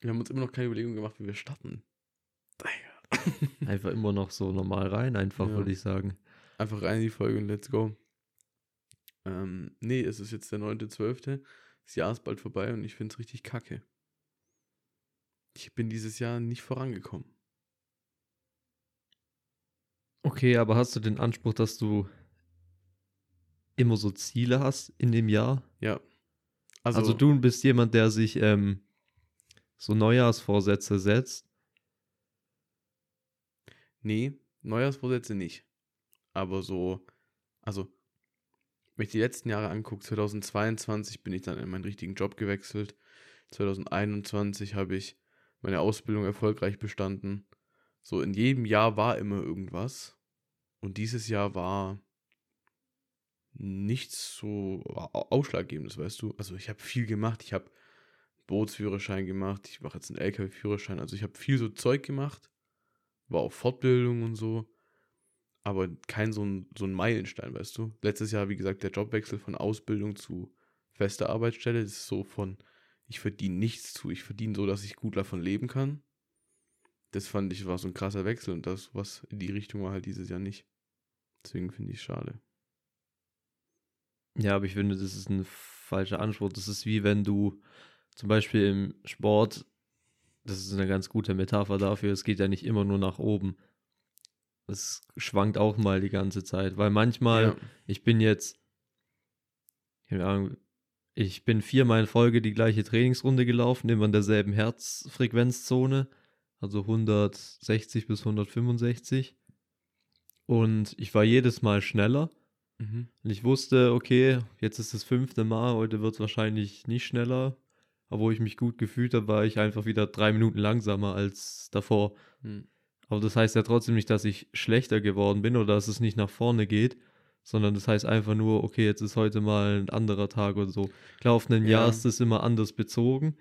Wir haben uns immer noch keine Überlegung gemacht, wie wir starten. Einfach immer noch so normal rein, einfach, Ja. würde ich sagen. Einfach rein in die Folge und let's go. Ähm, nee, es ist jetzt der 9.12. Das Jahr ist bald vorbei und ich finde es richtig kacke. Ich bin dieses Jahr nicht vorangekommen. Okay, aber hast du den Anspruch, dass du immer so Ziele hast in dem Jahr? Ja. Also, Also, du bist jemand, der sich ähm, so Neujahrsvorsätze setzt. Nee, Neujahrsvorsätze nicht. Aber so, also, wenn ich die letzten Jahre angucke, 2022 bin ich dann in meinen richtigen Job gewechselt. 2021 habe ich meine Ausbildung erfolgreich bestanden. So, in jedem Jahr war immer irgendwas. Und dieses Jahr war nichts so au- ausschlaggebendes, weißt du? Also, ich habe viel gemacht. Ich habe Bootsführerschein gemacht. Ich mache jetzt einen LKW-Führerschein. Also, ich habe viel so Zeug gemacht war auf Fortbildung und so, aber kein so ein, so ein Meilenstein, weißt du. Letztes Jahr, wie gesagt, der Jobwechsel von Ausbildung zu fester Arbeitsstelle, das ist so von, ich verdiene nichts zu, ich verdiene so, dass ich gut davon leben kann. Das fand ich, war so ein krasser Wechsel und das, was in die Richtung war halt dieses Jahr nicht. Deswegen finde ich es schade. Ja, aber ich finde, das ist ein falscher Anspruch. Das ist wie wenn du zum Beispiel im Sport, das ist eine ganz gute Metapher dafür, es geht ja nicht immer nur nach oben. Es schwankt auch mal die ganze Zeit, weil manchmal, Ja. ich bin jetzt, keine Ahnung, ich bin viermal in Folge die gleiche Trainingsrunde gelaufen, immer in derselben Herzfrequenzzone, also 160 bis 165. Und ich war jedes Mal schneller. Mhm. Und ich wusste, okay, jetzt ist das fünfte Mal, heute wird es wahrscheinlich nicht schneller. Wo ich mich gut gefühlt habe, war ich einfach wieder drei Minuten langsamer als davor. Hm. Aber das heißt ja trotzdem nicht, dass ich schlechter geworden bin oder dass es nicht nach vorne geht, sondern das heißt einfach nur, okay, jetzt ist heute mal ein anderer Tag oder so. Klar, auf ein Ja. Jahr ist das immer anders bezogen,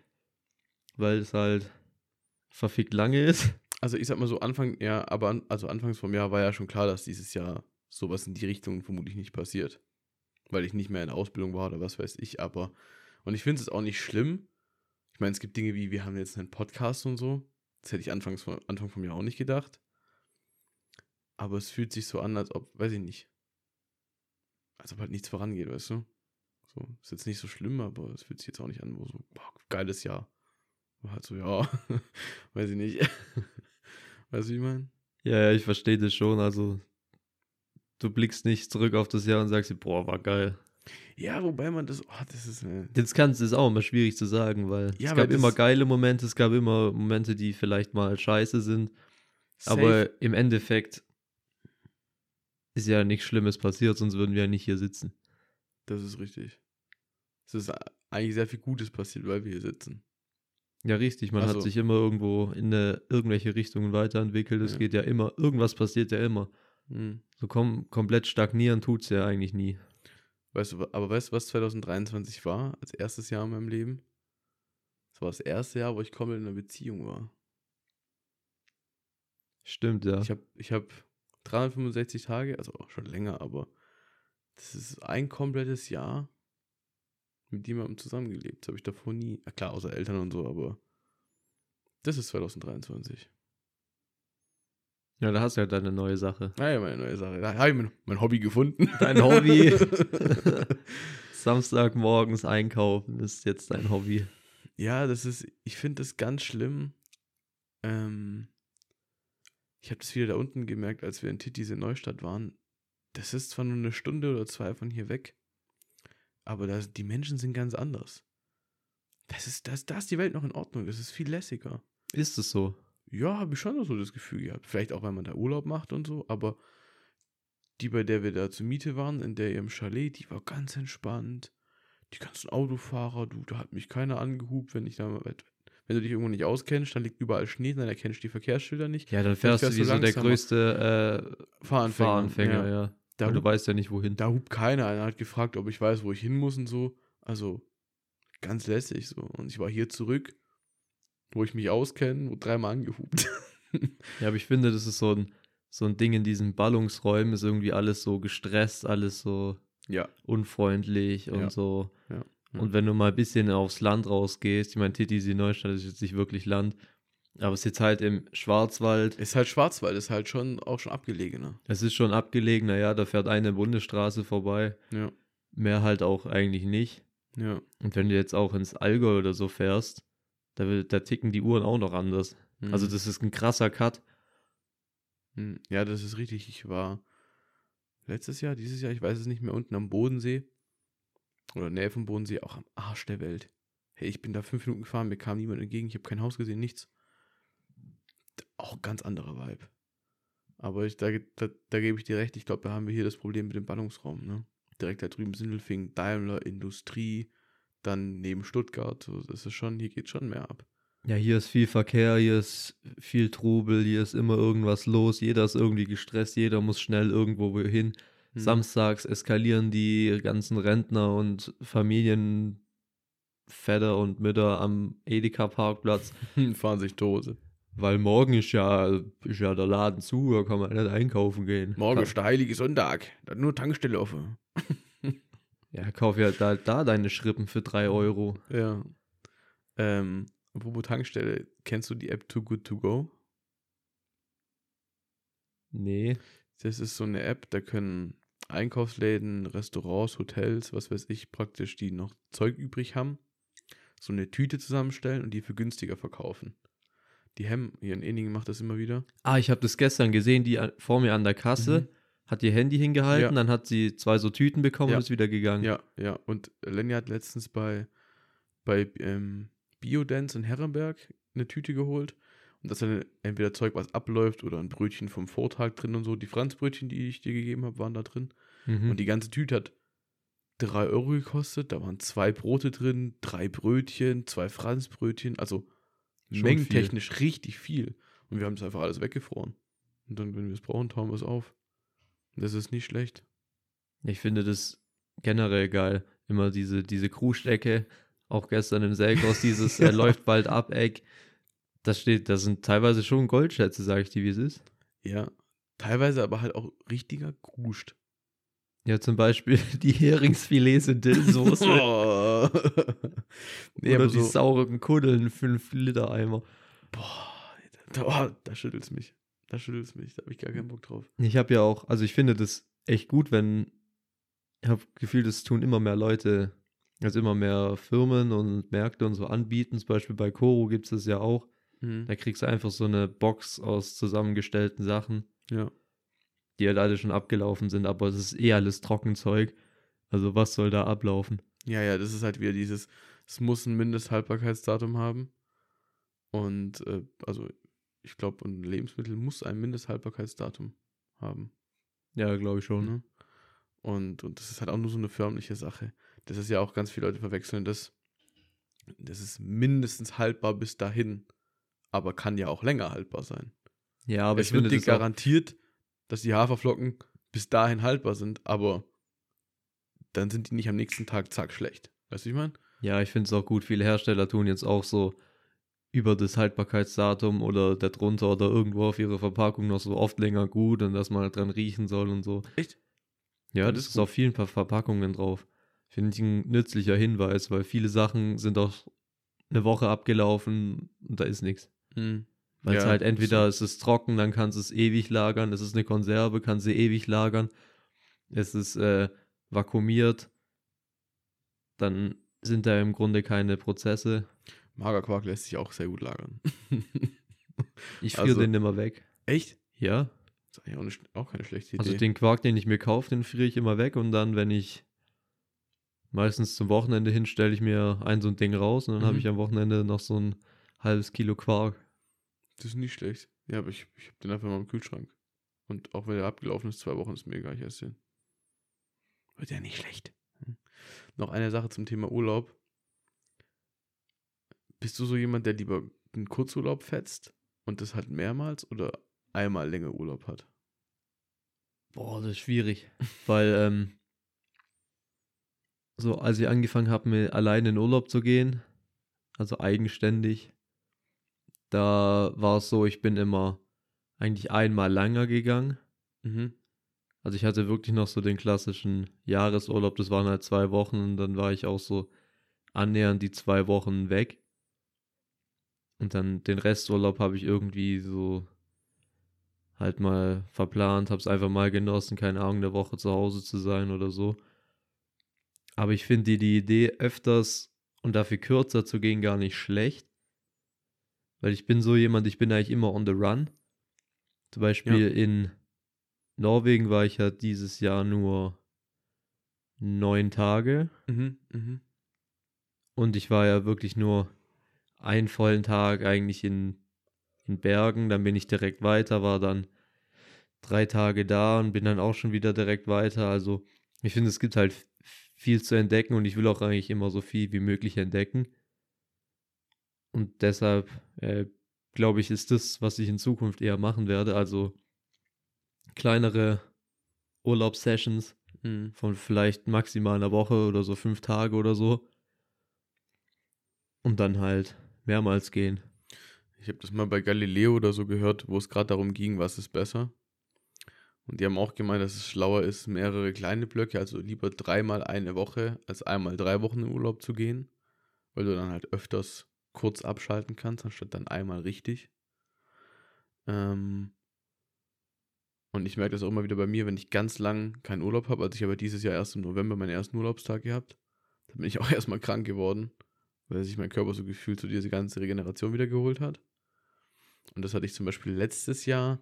weil es halt verfickt lange ist. Also ich sag mal so, Anfang, ja, aber an, also anfangs vom Jahr war ja schon klar, dass dieses Jahr sowas in die Richtung vermutlich nicht passiert. Weil ich nicht mehr in der Ausbildung war oder was weiß ich, aber. Und ich finde es auch nicht schlimm. Ich meine, es gibt Dinge wie, wir haben jetzt einen Podcast und so. Das hätte ich anfangs vom, Anfang vom Jahr auch nicht gedacht. Aber es fühlt sich so an, als ob, weiß ich nicht. Als ob halt nichts vorangeht, weißt du? So, ist jetzt nicht so schlimm, aber es fühlt sich jetzt auch nicht an, wo so, boah, geiles Jahr. War halt so, ja, weiß ich nicht. weißt du, wie ich meine? Ja, ja, ich verstehe das schon. Also, du blickst nicht zurück auf das Jahr und sagst dir, boah, war geil. Ja, wobei man das, oh, das ist, äh, Jetzt kannst du es auch immer schwierig zu sagen, weil Ja, es gab das- immer geile Momente, es gab immer Momente, die vielleicht mal scheiße sind. safe. Aber im Endeffekt ist ja nichts Schlimmes passiert, sonst würden wir ja nicht hier sitzen. Das ist richtig. Es ist eigentlich sehr viel Gutes passiert, weil wir hier sitzen. Ja, richtig, man Also- hat sich immer irgendwo in eine, irgendwelche Richtungen weiterentwickelt. Es Ja. geht ja immer, irgendwas passiert ja immer. Hm. So kom komplett stagnieren tut es ja eigentlich nie. Weißt du, aber weißt du, was 2023 war, als erstes Jahr in meinem Leben? Das war das erste Jahr, wo ich komplett in einer Beziehung war. Stimmt, ja. Ich habe ich hab 365 Tage, also auch schon länger, aber das ist ein komplettes Jahr mit jemandem zusammengelebt. Das habe ich davor nie. Klar, außer Eltern und so, aber das ist 2023. Ja, da hast du ja deine neue Sache. Naja, meine neue Sache. Da habe ich mein, mein Hobby gefunden. Dein Hobby. Samstagmorgens einkaufen ist jetzt dein Hobby. ja, das ist, ich finde das ganz schlimm. Ähm, ich habe das wieder da unten gemerkt, als wir in Titis in Neustadt waren. Das ist zwar nur eine Stunde oder zwei von hier weg, aber das, die Menschen sind ganz anders. Das ist, das, da ist die Welt noch in Ordnung. Das ist viel lässiger. Ist es so? Ja, habe ich schon so das Gefühl gehabt. Vielleicht auch, weil man da Urlaub macht und so, aber die, bei der wir da zur Miete waren, in der ihrem Chalet, die war ganz entspannt. Die ganzen Autofahrer, du, da hat mich keiner angehupt, wenn ich da, wenn du dich irgendwo nicht auskennst, dann liegt überall Schnee, dann erkennst du die Verkehrsschilder nicht. Ja, dann fährst du fährst wie du so der größte äh, Fahranfänger. Fahranfänger, ja. Da, Weil du hupt, weißt ja nicht, wohin. da hupt keiner. Einer hat gefragt, ob ich weiß, wo ich hin muss und so. Also, ganz lässig so. Und ich war hier zurück, wo ich mich auskenne, dreimal angehupt. Ja, aber ich finde, das ist so ein, so ein Ding in diesen Ballungsräumen, ist irgendwie alles so gestresst, alles so ja. unfreundlich und Ja. so. Ja. Ja. Und wenn du mal ein bisschen aufs Land rausgehst, ich meine, Titisee Neustadt ist jetzt nicht wirklich Land, aber es ist jetzt halt im Schwarzwald. Ist halt Schwarzwald, ist halt schon auch schon abgelegener. Es ist schon abgelegen, naja, da fährt eine Bundesstraße vorbei. Ja. Mehr halt auch eigentlich nicht. Ja. Und wenn du jetzt auch ins Allgäu oder so fährst, da, will- da ticken die Uhren auch noch anders. Mhm. Also das ist ein krasser Cut. Hm, Ja, das ist richtig. Ich war letztes Jahr, dieses Jahr, ich weiß es nicht mehr, unten am Bodensee oder Nähe vom Bodensee, auch am Arsch der Welt. Hey, ich bin da fünf Minuten gefahren, mir kam niemand entgegen, ich habe kein Haus gesehen, nichts. Auch ganz anderer Vibe. Aber ich, da, da, da gebe ich dir recht, ich glaube, da haben wir hier das Problem mit dem Ballungsraum. Ne? Direkt da drüben Sindelfing, Daimler, Industrie, dann neben Stuttgart. So, das ist schon, hier geht schon mehr ab. Ja, hier ist viel Verkehr, hier ist viel Trubel, hier ist immer irgendwas los, jeder ist irgendwie gestresst, jeder muss schnell irgendwo hin. Hm. Samstags eskalieren die ganzen Rentner und Familienväter und Mütter am Edeka-Parkplatz, Fahren sich Dose. weil morgen ist ja, ist ja der Laden zu, da kann man nicht einkaufen gehen. Morgen ist der heilige Sonntag, da hat nur Tankstelle offen. Ja, kauf ja da, da deine Schrippen für 3 Euro. Ja. Ähm, apropos Tankstelle, kennst du die App Too Good To Go? Nee. Das ist so eine App, da können Einkaufsläden, Restaurants, Hotels, was weiß ich, praktisch, die noch Zeug übrig haben, so eine Tüte zusammenstellen und die für günstiger verkaufen. Die Hem, hier in Eningen macht das immer wieder. Ah, ich habe das gestern gesehen, die an- vor mir an der Kasse Mhm. Hat ihr Handy hingehalten, Ja. dann hat sie zwei so Tüten bekommen Ja. und ist wieder gegangen. Ja, ja. Und Lenny hat letztens bei, bei ähm, Biodance in Herrenberg eine Tüte geholt. Und da ist dann entweder Zeug, was abläuft oder ein Brötchen vom Vortag drin und so. Die Franzbrötchen, die ich dir gegeben habe, waren da drin. Mhm. Und die ganze Tüte hat 3 Euro gekostet. Da waren zwei Brote drin, drei Brötchen, zwei Franzbrötchen. Also Schon mengentechnisch richtig viel. Und wir haben das einfach alles weggefroren. Und dann, wenn wir es brauchen, tauen wir es auf. Das ist nicht schlecht. Ich finde das generell geil. Immer diese, diese Krugstecke, auch gestern im Selkos, dieses äh, läuft bald ab Eck. Das steht, das sind teilweise schon Goldschätze, sage ich dir, wie es ist. Ja. Teilweise aber halt auch richtiger Gruscht. Ja, zum Beispiel die Heringsfilets in Dillsoße. Oh. nee, oder die so, sauren Kuddeln, 5 Liter Eimer. boah, da, oh, da schüttelt's mich. Da schüttelt's mich. Da habe ich gar keinen Bock drauf. Ich habe ja auch, also ich finde das echt gut, wenn, ich habe Gefühl, das tun immer mehr Leute, also immer mehr Firmen und Märkte und so anbieten. Zum Beispiel bei Koro gibt es das ja auch. Mhm. Da kriegst du einfach so eine Box aus zusammengestellten Sachen, Ja. die halt alle schon abgelaufen sind, aber es ist eh alles Trockenzeug. Also was soll da ablaufen? Ja, ja, das ist halt wieder dieses, es muss ein Mindesthaltbarkeitsdatum haben. Und äh, also ich glaube, ein Lebensmittel muss ein Mindesthaltbarkeitsdatum haben. Ja, glaube ich schon. Ne? Und, und das ist halt auch nur so eine förmliche Sache. Das ist ja auch ganz viele Leute verwechseln, das, das ist mindestens haltbar bis dahin, aber kann ja auch länger haltbar sein. Ja, aber es ich finde wird dir das auch, garantiert, dass die Haferflocken bis dahin haltbar sind, aber dann sind die nicht am nächsten Tag zack schlecht. Weißt du, ich meine? ja, ich finde es auch gut. Viele Hersteller tun jetzt auch so über das Haltbarkeitsdatum oder darunter oder irgendwo auf ihrer Verpackung noch so oft länger gut und dass man halt dran riechen soll und so. Echt? Ja, das das ist ist auf vielen Ver Verpackungen drauf. Finde ich ein nützlicher Hinweis, weil viele Sachen sind auch eine Woche abgelaufen und da ist nichts. Hm. Weil es Ja, halt entweder es ist trocken, dann kannst du es ewig lagern, es ist eine Konserve, kannst du ewig lagern, es ist äh, vakuumiert, dann sind da im Grunde keine Prozesse. Magerquark lässt sich auch sehr gut lagern. Ich friere Also- den immer weg. Echt? Ja, Das ist eigentlich auch, nicht, auch keine schlechte Idee. also den Quark, den ich mir kaufe, den friere ich immer weg und dann, wenn ich meistens zum Wochenende hin, stelle ich mir ein so ein Ding raus und dann habe Mhm. ich am Wochenende noch so ein halbes Kilo Quark. das ist nicht schlecht. Ja, aber ich, ich habe den einfach mal im Kühlschrank. Und auch wenn er abgelaufen ist, zwei Wochen ist mir egal, ich esse den. Wird ja nicht schlecht. Hm. Noch eine Sache zum Thema Urlaub. Bist du so jemand, der lieber einen Kurzurlaub fetzt und das halt mehrmals oder einmal länger Urlaub hat? Boah, das ist schwierig. Weil, ähm, so, als ich angefangen habe, mir alleine in Urlaub zu gehen, also eigenständig, da war es so, ich bin immer eigentlich einmal länger gegangen. Mhm. Also ich hatte wirklich noch so den klassischen Jahresurlaub, das waren halt zwei Wochen und dann war ich auch so annähernd die zwei Wochen weg. Und dann den Resturlaub habe ich irgendwie so halt mal verplant, habe es einfach mal genossen, keine Ahnung, der Woche zu Hause zu sein oder so. Aber ich finde die, die Idee, öfters und dafür kürzer zu gehen, gar nicht schlecht. Weil ich bin so jemand, ich bin eigentlich immer on the run. Zum Beispiel Ja. in Norwegen war ich ja dieses Jahr nur neun Tage. Mhm, mhm. Und ich war ja wirklich nur einen vollen Tag eigentlich in, in Bergen. Dann bin ich direkt weiter, war dann drei Tage da und bin dann auch schon wieder direkt weiter. Also ich finde, es gibt halt viel zu entdecken und ich will auch eigentlich immer so viel wie möglich entdecken. Und deshalb äh, glaube ich, ist das, was ich in Zukunft eher machen werde. Also kleinere Urlaubssessions Mhm. von vielleicht maximal einer Woche oder so fünf Tage oder so. Und dann halt mehrmals gehen. Ich habe das mal bei Galileo oder so gehört, wo es gerade darum ging, was ist besser. Und die haben auch gemeint, dass es schlauer ist, mehrere kleine Blöcke, also lieber dreimal eine Woche, als einmal drei Wochen in Urlaub zu gehen, weil du dann halt öfters kurz abschalten kannst, anstatt dann einmal richtig. Ähm und ich merke das auch immer wieder bei mir, wenn ich ganz lang keinen Urlaub habe. Also ich habe dieses Jahr erst im November meinen ersten Urlaubstag gehabt. Da bin ich auch erstmal krank geworden, weil sich mein Körper so gefühlt so diese ganze Regeneration wieder geholt hat. Und das hatte ich zum Beispiel letztes Jahr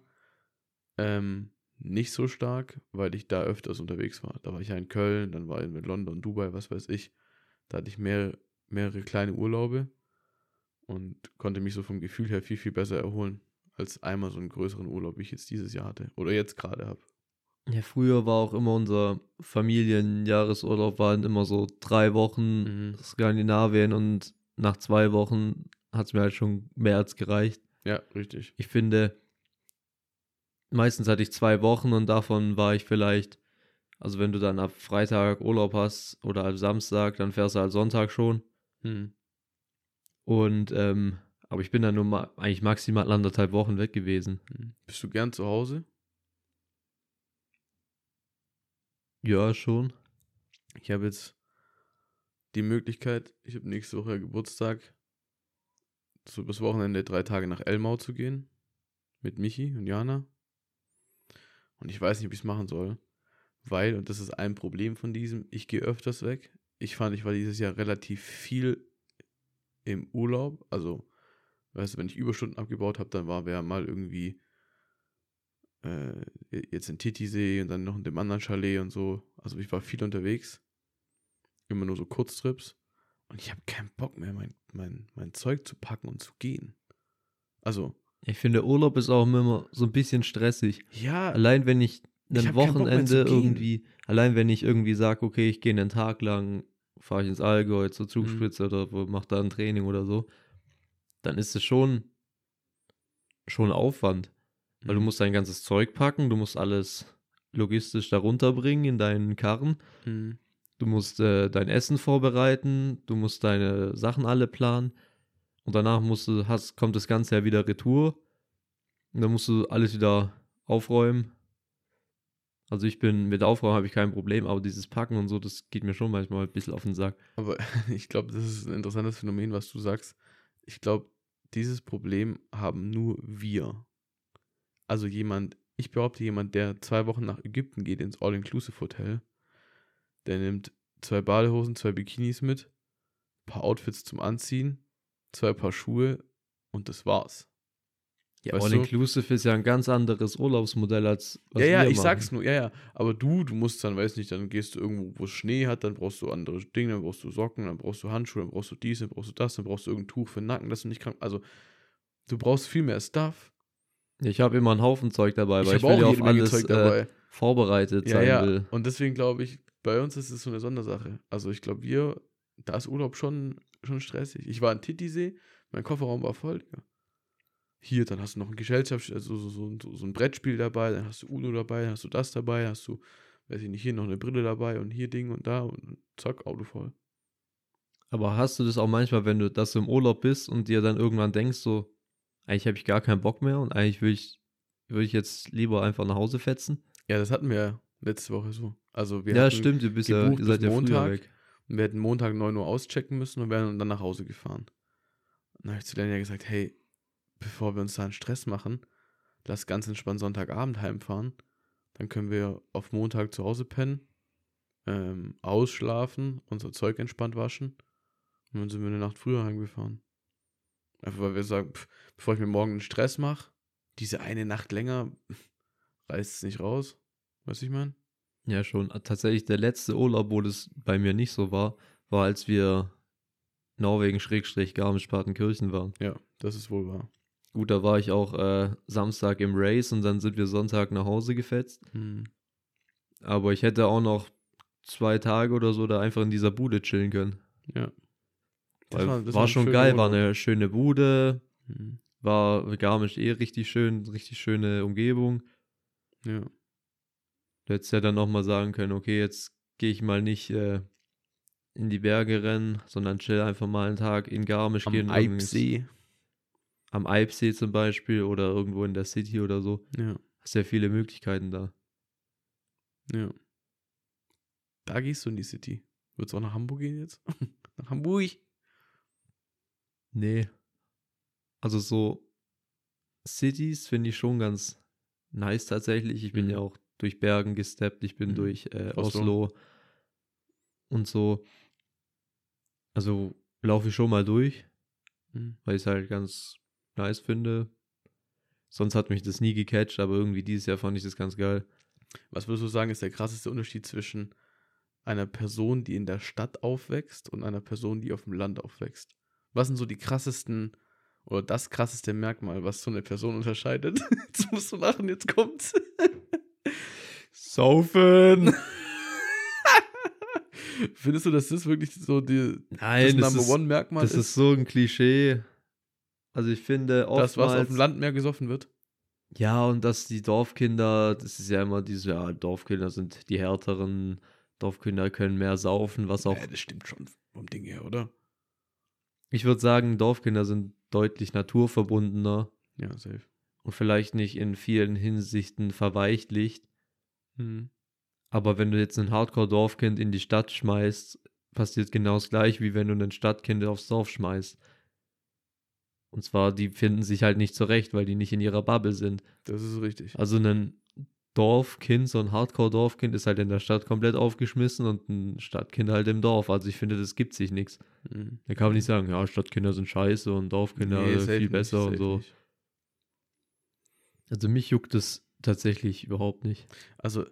ähm, nicht so stark, weil ich da öfters unterwegs war. Da war ich ja in Köln, dann war ich in London, Dubai, was weiß ich. Da hatte ich mehr, mehrere kleine Urlaube und konnte mich so vom Gefühl her viel, viel besser erholen, als einmal so einen größeren Urlaub, wie ich jetzt dieses Jahr hatte. Oder jetzt gerade habe. Ja, früher war auch immer unser Familienjahresurlaub, waren immer so drei Wochen Mhm. Skandinavien und nach zwei Wochen hat es mir halt schon mehr als gereicht. Ja, richtig. Ich finde, meistens hatte ich zwei Wochen und davon war ich vielleicht, also wenn du dann ab Freitag Urlaub hast oder ab Samstag, dann fährst du halt Sonntag schon. Hm. Und, ähm, aber ich bin dann nur ma eigentlich maximal anderthalb Wochen weg gewesen. Hm. Bist du gern zu Hause? Ja, schon. Ich habe jetzt die Möglichkeit, ich habe nächste Woche Geburtstag, so übers Wochenende drei Tage nach Elmau zu gehen. Mit Michi und Jana. Und ich weiß nicht, wie ich es machen soll. Weil, und das ist ein Problem von diesem, ich gehe öfters weg. Ich fand, ich war dieses Jahr relativ viel im Urlaub. Also, weißt du, wenn ich Überstunden abgebaut habe, dann war wer mal irgendwie äh, jetzt in Titisee und dann noch in dem anderen Chalet und so. Also ich war viel unterwegs. Immer nur so Kurztrips. Und ich habe keinen Bock mehr, mein, mein, mein Zeug zu packen und zu gehen. Also, Ich finde, Urlaub ist auch immer so ein bisschen stressig. ja, Allein wenn ich ein Wochenende irgendwie, allein wenn ich irgendwie sage, okay, ich gehe einen Tag lang, fahre ich ins Allgäu zur Zugspitze oder wo- mach da ein Training oder so, dann ist es schon, schon Aufwand. Weil du Mhm. musst dein ganzes Zeug packen, du musst alles logistisch darunter bringen in deinen Karren, Mhm. du musst äh, dein Essen vorbereiten, du musst deine Sachen alle planen und danach musst du, hast, kommt das Ganze ja wieder retour und dann musst du alles wieder aufräumen. Also ich bin, mit Aufräumen habe ich kein Problem, aber dieses Packen und so, das geht mir schon manchmal ein bisschen auf den Sack. Aber ich glaube, das ist ein interessantes Phänomen, was du sagst. Ich glaube, dieses Problem haben nur wir. Also jemand, ich behaupte, jemand, der zwei Wochen nach Ägypten geht ins All-Inclusive-Hotel, der nimmt zwei Badehosen, zwei Bikinis mit, ein paar Outfits zum Anziehen, zwei Paar Schuhe und das war's. Ja, Weißt All du? Inclusive ist ja ein ganz anderes Urlaubsmodell als was ja, ja, ich machen. sag's nur, ja, ja. Aber du, du musst dann, weiß nicht, dann gehst du irgendwo, wo es Schnee hat, dann brauchst du andere Dinge, dann brauchst du Socken, dann brauchst du Handschuhe, dann brauchst du dies, dann brauchst du das, dann brauchst du irgendein Tuch für den Nacken, dass du nicht krank. Also, du brauchst viel mehr Stuff. Ich habe immer einen Haufen Zeug dabei, ich weil ich, will ja auch auf alles Zeug äh, vorbereitet ja, sein ja. will. Und deswegen glaube ich, bei uns ist es so eine Sondersache. Also, ich glaube, wir, da ist Urlaub schon, schon stressig. Ich war in Titisee, mein Kofferraum war voll, Digga. Hier, dann hast du noch ein Gesellschafts-, also so, so, so, so ein Brettspiel dabei, dann hast du Uno dabei, dann hast du das dabei, hast du, weiß ich nicht, hier noch eine Brille dabei und hier Ding und da und zack, Auto voll. Aber hast du das auch manchmal, wenn du das du im Urlaub bist und dir dann irgendwann denkst, so, eigentlich habe ich gar keinen Bock mehr und eigentlich will ich, will ich jetzt lieber einfach nach Hause fetzen? Ja, das hatten wir letzte Woche so. Also wir ja, stimmt, du bist ja, ihr seid ja früher Montag. weg. Und wir hätten Montag 9 Uhr auschecken müssen und wären dann nach Hause gefahren. Und dann habe ich zu Lenja gesagt, hey, bevor wir uns da einen Stress machen, lass ganz entspannt Sonntagabend heimfahren. Dann können wir auf Montag zu Hause pennen, ähm, ausschlafen, unser Zeug entspannt waschen. Und dann sind wir eine Nacht früher heimgefahren. Einfach weil wir sagen, pff, bevor ich mir morgen einen Stress mache, diese eine Nacht länger reißt es nicht raus. Weißt du, ich meine? Ja, schon. Tatsächlich der letzte Urlaub, wo das bei mir nicht so war, war, als wir Norwegen-Garmisch-Partenkirchen waren. Ja, das ist wohl wahr. Gut, da war ich auch äh, Samstag im Race und dann sind wir Sonntag nach Hause gefetzt. Hm. Aber ich hätte auch noch zwei Tage oder so da einfach in dieser Bude chillen können. Ja. Das war- war, das war schon geil, war Urlaub. eine schöne Bude, war Garmisch eh richtig schön, richtig schöne Umgebung. Ja. Du hättest ja dann nochmal sagen können, okay, jetzt gehe ich mal nicht äh, in die Berge rennen, sondern chill einfach mal einen Tag in Garmisch Am gehen. Eibsee. Am Eibsee zum Beispiel oder irgendwo in der City oder so. Ja. Hast ja viele Möglichkeiten da. Ja. Da gehst du in die City. Würdest du auch nach Hamburg gehen jetzt? nach Hamburg? Nee. Also so Cities finde ich schon ganz nice tatsächlich. Ich bin Mhm. ja auch durch Bergen gesteppt, ich bin Mhm. durch äh, Oslo. Oslo und so. Also laufe ich schon mal durch, Hm. weil ich es halt ganz nice finde. Sonst hat mich das nie gecatcht, aber irgendwie dieses Jahr fand ich das ganz geil. Was würdest du sagen, ist der krasseste Unterschied zwischen einer Person, die in der Stadt aufwächst und einer Person, die auf dem Land aufwächst? Was sind so die krassesten oder das krasseste Merkmal, was so eine Person unterscheidet? Jetzt musst du lachen, jetzt kommt's. Saufen! Findest du, dass das wirklich so die, das Nein, das Number ist, One Merkmal das ist so ein Klischee. Also ich finde das, was auf oftmals- dem Land mehr gesoffen wird? Ja, und dass die Dorfkinder, das ist ja immer diese, ja, Dorfkinder sind die härteren, Dorfkinder können mehr saufen, was auch, Ja, das stimmt schon vom Ding her, oder? Ich würde sagen, Dorfkinder sind deutlich naturverbundener Ja, safe. und vielleicht nicht in vielen Hinsichten verweichlicht. Hm. Aber wenn du jetzt ein Hardcore-Dorfkind in die Stadt schmeißt, passiert genau das gleich, wie wenn du ein Stadtkind aufs Dorf schmeißt. Und zwar, die finden sich halt nicht zurecht, weil die nicht in ihrer Bubble sind. Das ist richtig. Also ein Dorfkind, so ein Hardcore-Dorfkind ist halt in der Stadt komplett aufgeschmissen und ein Stadtkind halt im Dorf. Also ich finde, das gibt sich nichts. Hm. Da kann man nicht sagen, ja, Stadtkinder sind scheiße und Dorfkinder Nee, viel nicht, besser und so. nicht. Also mich juckt das tatsächlich überhaupt nicht. Also,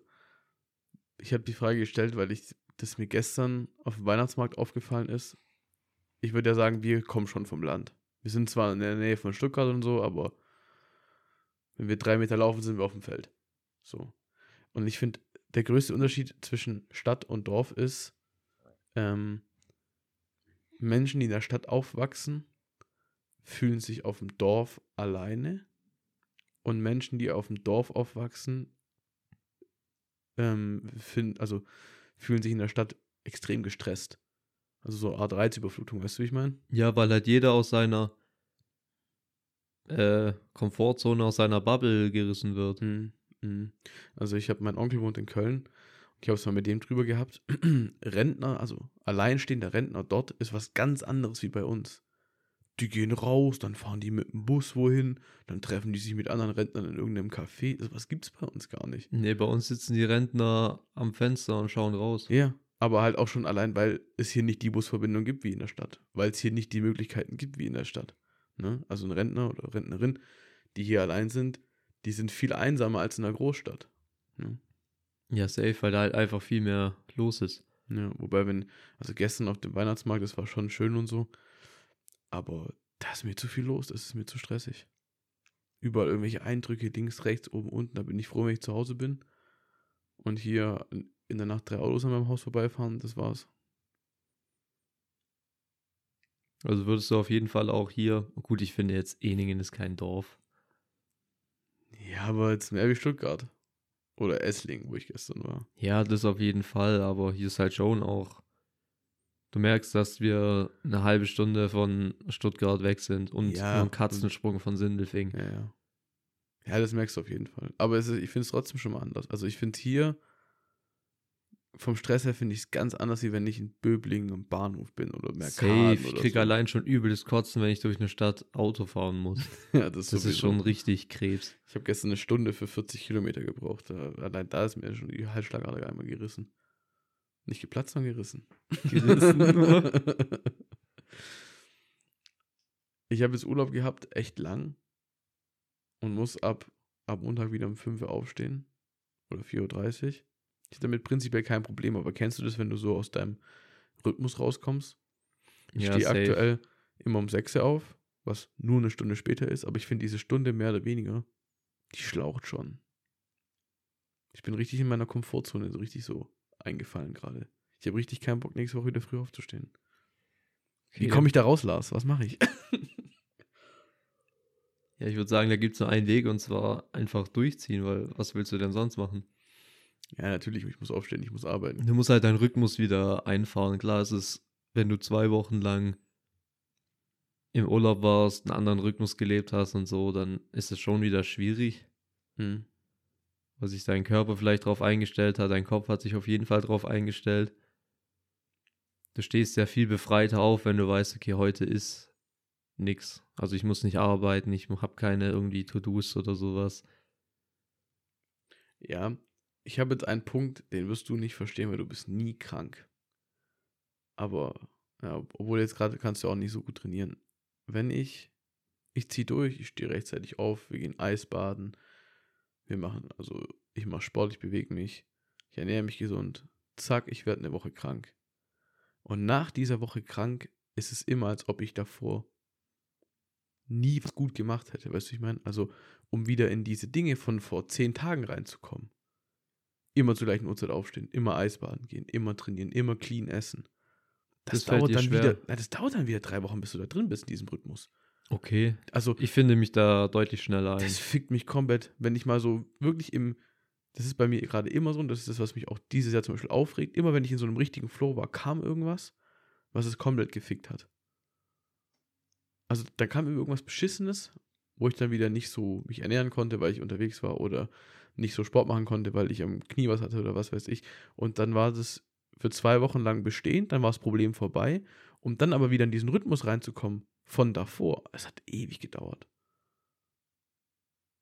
ich habe die Frage gestellt, weil ich das mir gestern auf dem Weihnachtsmarkt aufgefallen ist. Ich würde ja sagen, wir kommen schon vom Land. Wir sind zwar in der Nähe von Stuttgart und so, aber wenn wir drei Meter laufen, sind wir auf dem Feld. So. Und ich finde, der größte Unterschied zwischen Stadt und Dorf ist, ähm, Menschen, die in der Stadt aufwachsen, fühlen sich auf dem Dorf alleine. Und Menschen, die auf dem Dorf aufwachsen, ähm, find, also fühlen sich in der Stadt extrem gestresst. Also so Art Reizüberflutung, weißt du, wie ich meine? Ja, weil halt jeder aus seiner äh, Komfortzone, aus seiner Bubble gerissen wird. Mhm. Mhm. Also ich habe, mein Onkel wohnt in Köln und ich habe es mal mit dem drüber gehabt. Rentner, also alleinstehender Rentner dort ist was ganz anderes wie bei uns. Die gehen raus, dann fahren die mit dem Bus wohin, dann treffen die sich mit anderen Rentnern in irgendeinem Café. Also was gibt's bei uns gar nicht. Nee, bei uns sitzen die Rentner am Fenster und schauen raus. Ja, aber halt auch schon allein, weil es hier nicht die Busverbindung gibt wie in der Stadt. Weil es hier nicht die Möglichkeiten gibt wie in der Stadt. Ne? Also ein Rentner oder Rentnerin, die hier allein sind, die sind viel einsamer als in der Großstadt. Ne? Ja, safe, weil da halt einfach viel mehr los ist. Ja, wobei, wenn, also gestern auf dem Weihnachtsmarkt, das war schon schön und so, aber da ist mir zu viel los, das ist mir zu stressig. Überall irgendwelche Eindrücke, links, rechts, oben, unten, da bin ich froh, wenn ich zu Hause bin. Und hier in der Nacht drei Autos an meinem Haus vorbeifahren, das war's. Also würdest du auf jeden Fall auch hier, gut, ich finde jetzt Eningen ist kein Dorf. Ja, aber jetzt mehr wie Stuttgart. Oder Esslingen, wo ich gestern war. Ja, das auf jeden Fall, aber hier ist halt schon auch. Du merkst, dass wir eine halbe Stunde von Stuttgart weg sind und Ja, nur ein Katzensprung von Sindelfing. Ja, ja. Ja, das merkst du auf jeden Fall. Aber ist, ich finde es trotzdem schon mal anders. Also ich finde hier, vom Stress her finde ich es ganz anders, wie wenn ich in Böblingen am Bahnhof bin oder Safe. Mercaden Ich oder krieg so. allein schon übles Kotzen, wenn ich durch eine Stadt Auto fahren muss. Ja, das, Das ist schon richtig Krebs. Ich habe gestern eine Stunde für 40 Kilometer gebraucht. Allein da ist mir schon die Halsschlagader einmal gerissen. Nicht geplatzt, sondern gerissen. Gerissen ich habe jetzt Urlaub gehabt, echt lang. Und muss ab, ab Montag wieder um 5 Uhr aufstehen. Oder 4.30 Uhr. Ich habe damit prinzipiell kein Problem. Aber kennst du das, wenn du so aus deinem Rhythmus rauskommst? Ich Ja, stehe safe. aktuell immer um 6 Uhr auf, was nur eine Stunde später ist. Aber ich finde diese Stunde mehr oder weniger, die schlaucht schon. Ich bin richtig in meiner Komfortzone, so richtig so eingefallen gerade. Ich habe richtig keinen Bock, nächste Woche wieder früh aufzustehen. Wie komme ich da raus, Lars? Was mache ich? Ja, ich würde sagen, da gibt es nur einen Weg und zwar einfach durchziehen, weil was willst du denn sonst machen? Ja, natürlich, ich muss aufstehen, ich muss arbeiten. Du musst halt deinen Rhythmus wieder einfahren. Klar ist es, wenn du zwei Wochen lang im Urlaub warst, einen anderen Rhythmus gelebt hast und so, dann ist es schon wieder schwierig, Hm. weil sich dein Körper vielleicht darauf eingestellt hat, dein Kopf hat sich auf jeden Fall darauf eingestellt. Du stehst ja viel befreiter auf, wenn du weißt, okay, heute ist nix. Also ich muss nicht arbeiten, ich habe keine irgendwie To-Dos oder sowas. Ja, ich habe jetzt einen Punkt, den wirst du nicht verstehen, weil du bist nie krank. Aber, ja, obwohl jetzt gerade kannst du auch nicht so gut trainieren. Wenn ich, ich ziehe durch, ich stehe rechtzeitig auf, wir gehen Eisbaden, wir machen, also ich mache Sport, ich bewege mich, ich ernähre mich gesund, zack, ich werde eine Woche krank. Und nach dieser Woche krank ist es immer, als ob ich davor nie was gut gemacht hätte, weißt du, ich meine? Also, um wieder in diese Dinge von vor zehn Tagen reinzukommen. Immer zur gleichen Uhrzeit aufstehen, immer Eisbaden gehen, immer trainieren, immer clean essen. Das, Das dauert dann schwer. wieder, na, das dauert dann wieder drei Wochen, bis du da drin bist in diesem Rhythmus. Okay. Also, Ich finde mich da deutlich schneller ein. das fickt mich komplett, wenn ich mal so wirklich im, das ist bei mir gerade immer so und das ist das, was mich auch dieses Jahr zum Beispiel aufregt. Immer wenn ich in so einem richtigen Flow war, kam irgendwas, was es komplett gefickt hat. Also da kam irgendwas Beschissenes, wo ich dann wieder nicht so mich ernähren konnte, weil ich unterwegs war oder nicht so Sport machen konnte, weil ich am Knie was hatte oder was weiß ich. Und dann war das für zwei Wochen lang bestehend, dann war das Problem vorbei. Um dann aber wieder in diesen Rhythmus reinzukommen von davor, es hat ewig gedauert.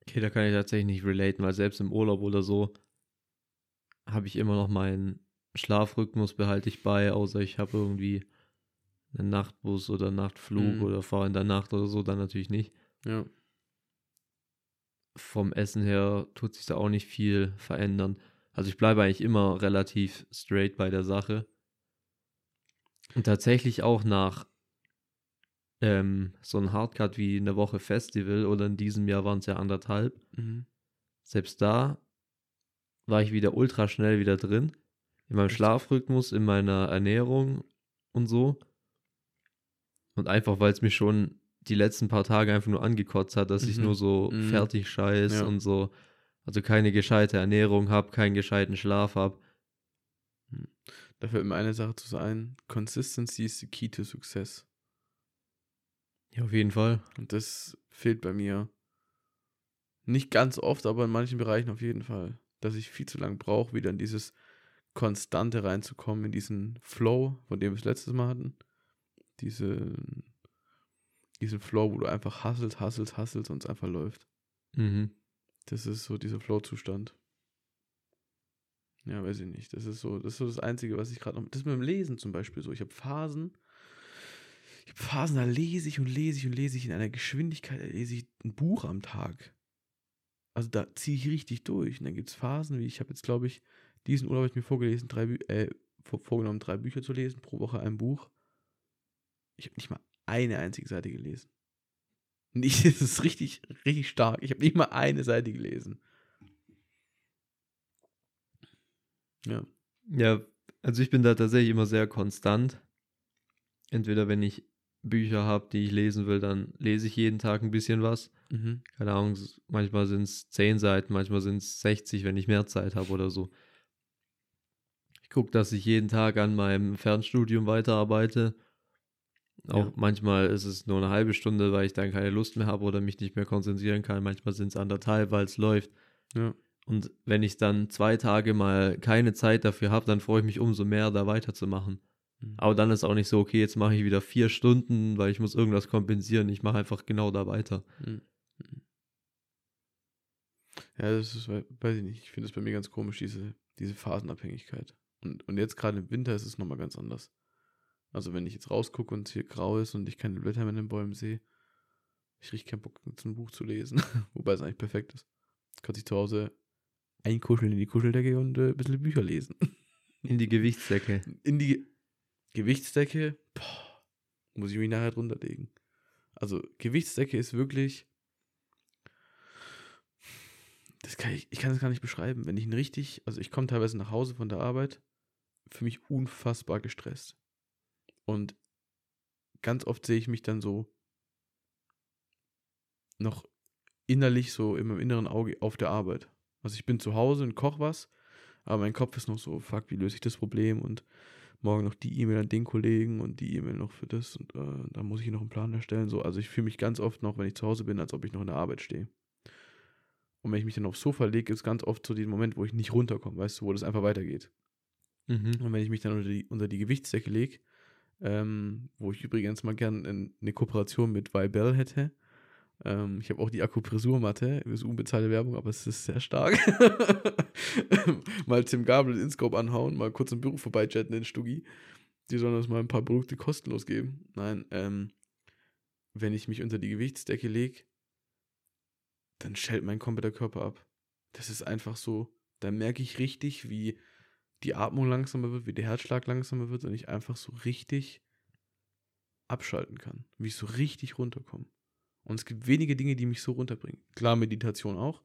Okay, da kann ich tatsächlich nicht relaten, weil selbst im Urlaub oder so habe ich immer noch meinen Schlafrhythmus behalte ich bei, außer ich habe irgendwie einen Nachtbus oder Nachtflug Mhm. oder fahre in der Nacht oder so, dann natürlich nicht. Ja. Vom Essen her tut sich da auch nicht viel verändern. Also ich bleibe eigentlich immer relativ straight bei der Sache. Und tatsächlich auch nach ähm, so einem Hardcut wie eine Woche Festival oder in diesem Jahr waren es ja anderthalb. Mhm. selbst da war ich wieder ultra schnell wieder drin. In meinem Echt? Schlafrhythmus, in meiner Ernährung und so. Und einfach, weil es mich schon die letzten paar Tage einfach nur angekotzt hat, dass ich Mhm. nur so Mhm. fertig scheiß Ja. und so, also keine gescheite Ernährung habe, keinen gescheiten Schlaf habe. Da fällt mir eine Sache zu ein. Consistency is the key to success. Ja, auf jeden Fall. Und das fehlt bei mir nicht ganz oft, aber in manchen Bereichen auf jeden Fall. Dass ich viel zu lange brauche, wieder in dieses Konstante reinzukommen, in diesen Flow, von dem wir es letztes Mal hatten. Diese, diesen Flow, wo du einfach hasselst, hasselst, hasselst und es einfach läuft. Mhm. Das ist so dieser Flow-Zustand. Ja, weiß ich nicht. Das ist so, das ist so das Einzige, was ich gerade noch. Das ist mit dem Lesen zum Beispiel so. Ich habe Phasen. Ich habe Phasen, da lese ich und lese ich und lese ich in einer Geschwindigkeit, da lese ich ein Buch am Tag. Also da ziehe ich richtig durch. Und dann gibt es Phasen, wie ich habe jetzt, glaube ich, diesen Urlaub habe ich mir vorgelesen, drei äh, vor, vorgenommen, drei Bücher zu lesen, pro Woche ein Buch. Ich habe nicht mal eine einzige Seite gelesen. Nicht, das ist richtig, richtig stark. Ich habe nicht mal eine Seite gelesen. Ja. Ja, also ich bin da tatsächlich immer sehr konstant. Entweder wenn ich Bücher habe, die ich lesen will, dann lese ich jeden Tag ein bisschen was. Mhm. keine Ahnung, manchmal sind es 10 Seiten, manchmal sind es 60, wenn ich mehr Zeit habe oder so. Ich gucke, dass ich jeden Tag an meinem Fernstudium weiterarbeite. Auch Ja. manchmal ist es nur eine halbe Stunde, weil ich dann keine Lust mehr habe oder mich nicht mehr konzentrieren kann. Manchmal sind es anderthalb, weil es läuft. Ja. Und wenn ich dann zwei Tage mal keine Zeit dafür habe, dann freue ich mich umso mehr, da weiterzumachen. Mhm. Aber dann ist auch nicht so, okay, jetzt mache ich wieder vier Stunden, weil ich muss irgendwas kompensieren. Ich mache einfach genau da weiter. Mhm. Ja, das ist, wei- weiß ich nicht. Ich finde es bei mir ganz komisch, diese, diese Phasenabhängigkeit. Und, und jetzt gerade im Winter ist es nochmal ganz anders. Also wenn ich jetzt rausgucke und es hier grau ist und ich keine Blätter mehr in den Bäumen sehe, ich rieche keinen Bock, ein Buch zu lesen. Wobei es eigentlich perfekt ist. Kann ich zu Hause einkuscheln in die Kuscheldecke und äh, ein bisschen Bücher lesen. In die Gewichtsdecke. In die Gewichtsdecke, boah, muss ich mich nachher drunter legen. Also Gewichtsdecke ist wirklich, das kann ich, ich kann das gar nicht beschreiben. Wenn ich ihn richtig, also ich komme teilweise nach Hause von der Arbeit, für mich unfassbar gestresst. Und ganz oft sehe ich mich dann so noch innerlich so in meinem inneren Auge auf der Arbeit. Also ich bin zu Hause und koche was, aber mein Kopf ist noch so, fuck, wie löse ich das Problem und morgen noch die E-Mail an den Kollegen und die E-Mail noch für das und äh, da muss ich noch einen Plan erstellen. So, also ich fühle mich ganz oft noch, wenn ich zu Hause bin, als ob ich noch in der Arbeit stehe. Und wenn ich mich dann aufs Sofa lege, ist ganz oft so dieser Moment, wo ich nicht runterkomme, weißt du, wo das einfach weitergeht. Mhm. Und wenn ich mich dann unter die, unter die Gewichtsdecke lege, ähm, wo ich übrigens mal gern in, eine Kooperation mit Vibel hätte. Ähm, ich habe auch die Akupressurmatte, ist unbezahlte Werbung, aber es ist sehr stark. mal Tim Gabel ins Scope anhauen, mal kurz im Büro vorbeichatten in Stuggi. Die sollen uns mal ein paar Produkte kostenlos geben. Nein, ähm, wenn ich mich unter die Gewichtsdecke lege, dann schellt mein kompletter Körper ab. Das ist einfach so, da merke ich richtig, wie die Atmung langsamer wird, wie der Herzschlag langsamer wird und ich einfach so richtig abschalten kann. Wie ich so richtig runterkomme. Und es gibt wenige Dinge, die mich so runterbringen. Klar, Meditation auch.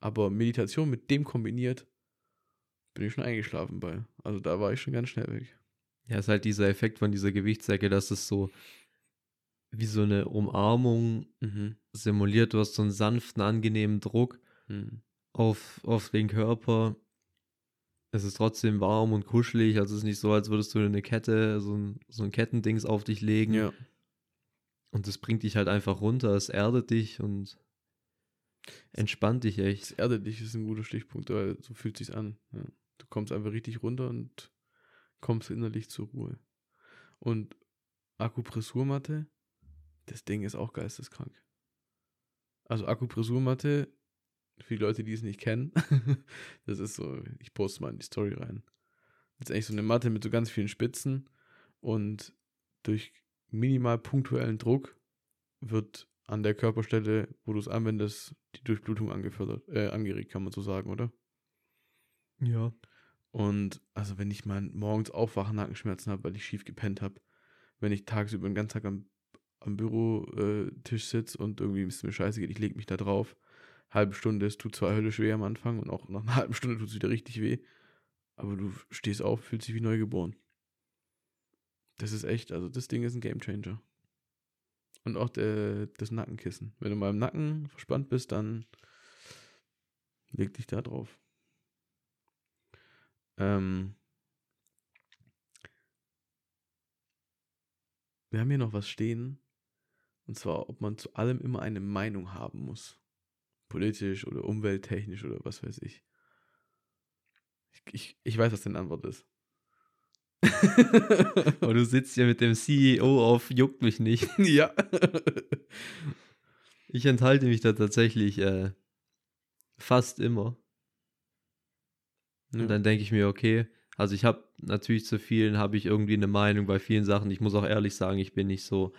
Aber Meditation mit dem kombiniert, bin ich schon eingeschlafen bei. Also da war ich schon ganz schnell weg. Ja, ist halt dieser Effekt von dieser Gewichtsdecke, dass es so wie so eine Umarmung Mhm. simuliert. Du hast so einen sanften, angenehmen Druck Mhm. auf, auf den Körper. Es ist trotzdem warm und kuschelig. Also es ist nicht so, als würdest du eine Kette, so ein, so ein Kettendings auf dich legen. Ja. Und das bringt dich halt einfach runter. Es erdet dich und entspannt dich echt. erdet dich ist ein guter Stichpunkt, weil so fühlt sich's an. Ja. Du kommst einfach richtig runter und kommst innerlich zur Ruhe. Und Akupressurmatte, das Ding ist auch geisteskrank. Also Akupressurmatte, für die Leute, die es nicht kennen, das ist so, ich poste mal in die Story rein. Das ist eigentlich so eine Matte mit so ganz vielen Spitzen und durch minimal punktuellen Druck wird an der Körperstelle, wo du es anwendest, die Durchblutung angefördert, äh, angeregt, kann man so sagen, oder? Ja. Und also wenn ich mal morgens aufwache, Nackenschmerzen habe, weil ich schief gepennt habe, wenn ich tagsüber den ganzen Tag am, am Bürotisch sitze und irgendwie ist mir scheiße geht, ich lege mich da drauf, halbe Stunde, es tut zwar höllisch weh am Anfang und auch nach einer halben Stunde tut es wieder richtig weh, aber du stehst auf, fühlst dich wie neugeboren. Das ist echt, also das Ding ist ein Gamechanger. Und auch der, das Nackenkissen. Wenn du mal im Nacken verspannt bist, dann leg dich da drauf. Ähm, wir haben hier noch was stehen. Und zwar, ob man zu allem immer eine Meinung haben muss. Politisch oder umwelttechnisch oder was weiß ich. Ich, ich, ich weiß, was deine Antwort ist. Aber du sitzt ja mit dem CEO auf, juckt mich nicht. ja. Ich enthalte mich da tatsächlich äh, fast immer. Ja. Und dann denke ich mir, okay, also ich habe natürlich zu vielen, habe ich irgendwie eine Meinung bei vielen Sachen. Ich muss auch ehrlich sagen, ich bin nicht so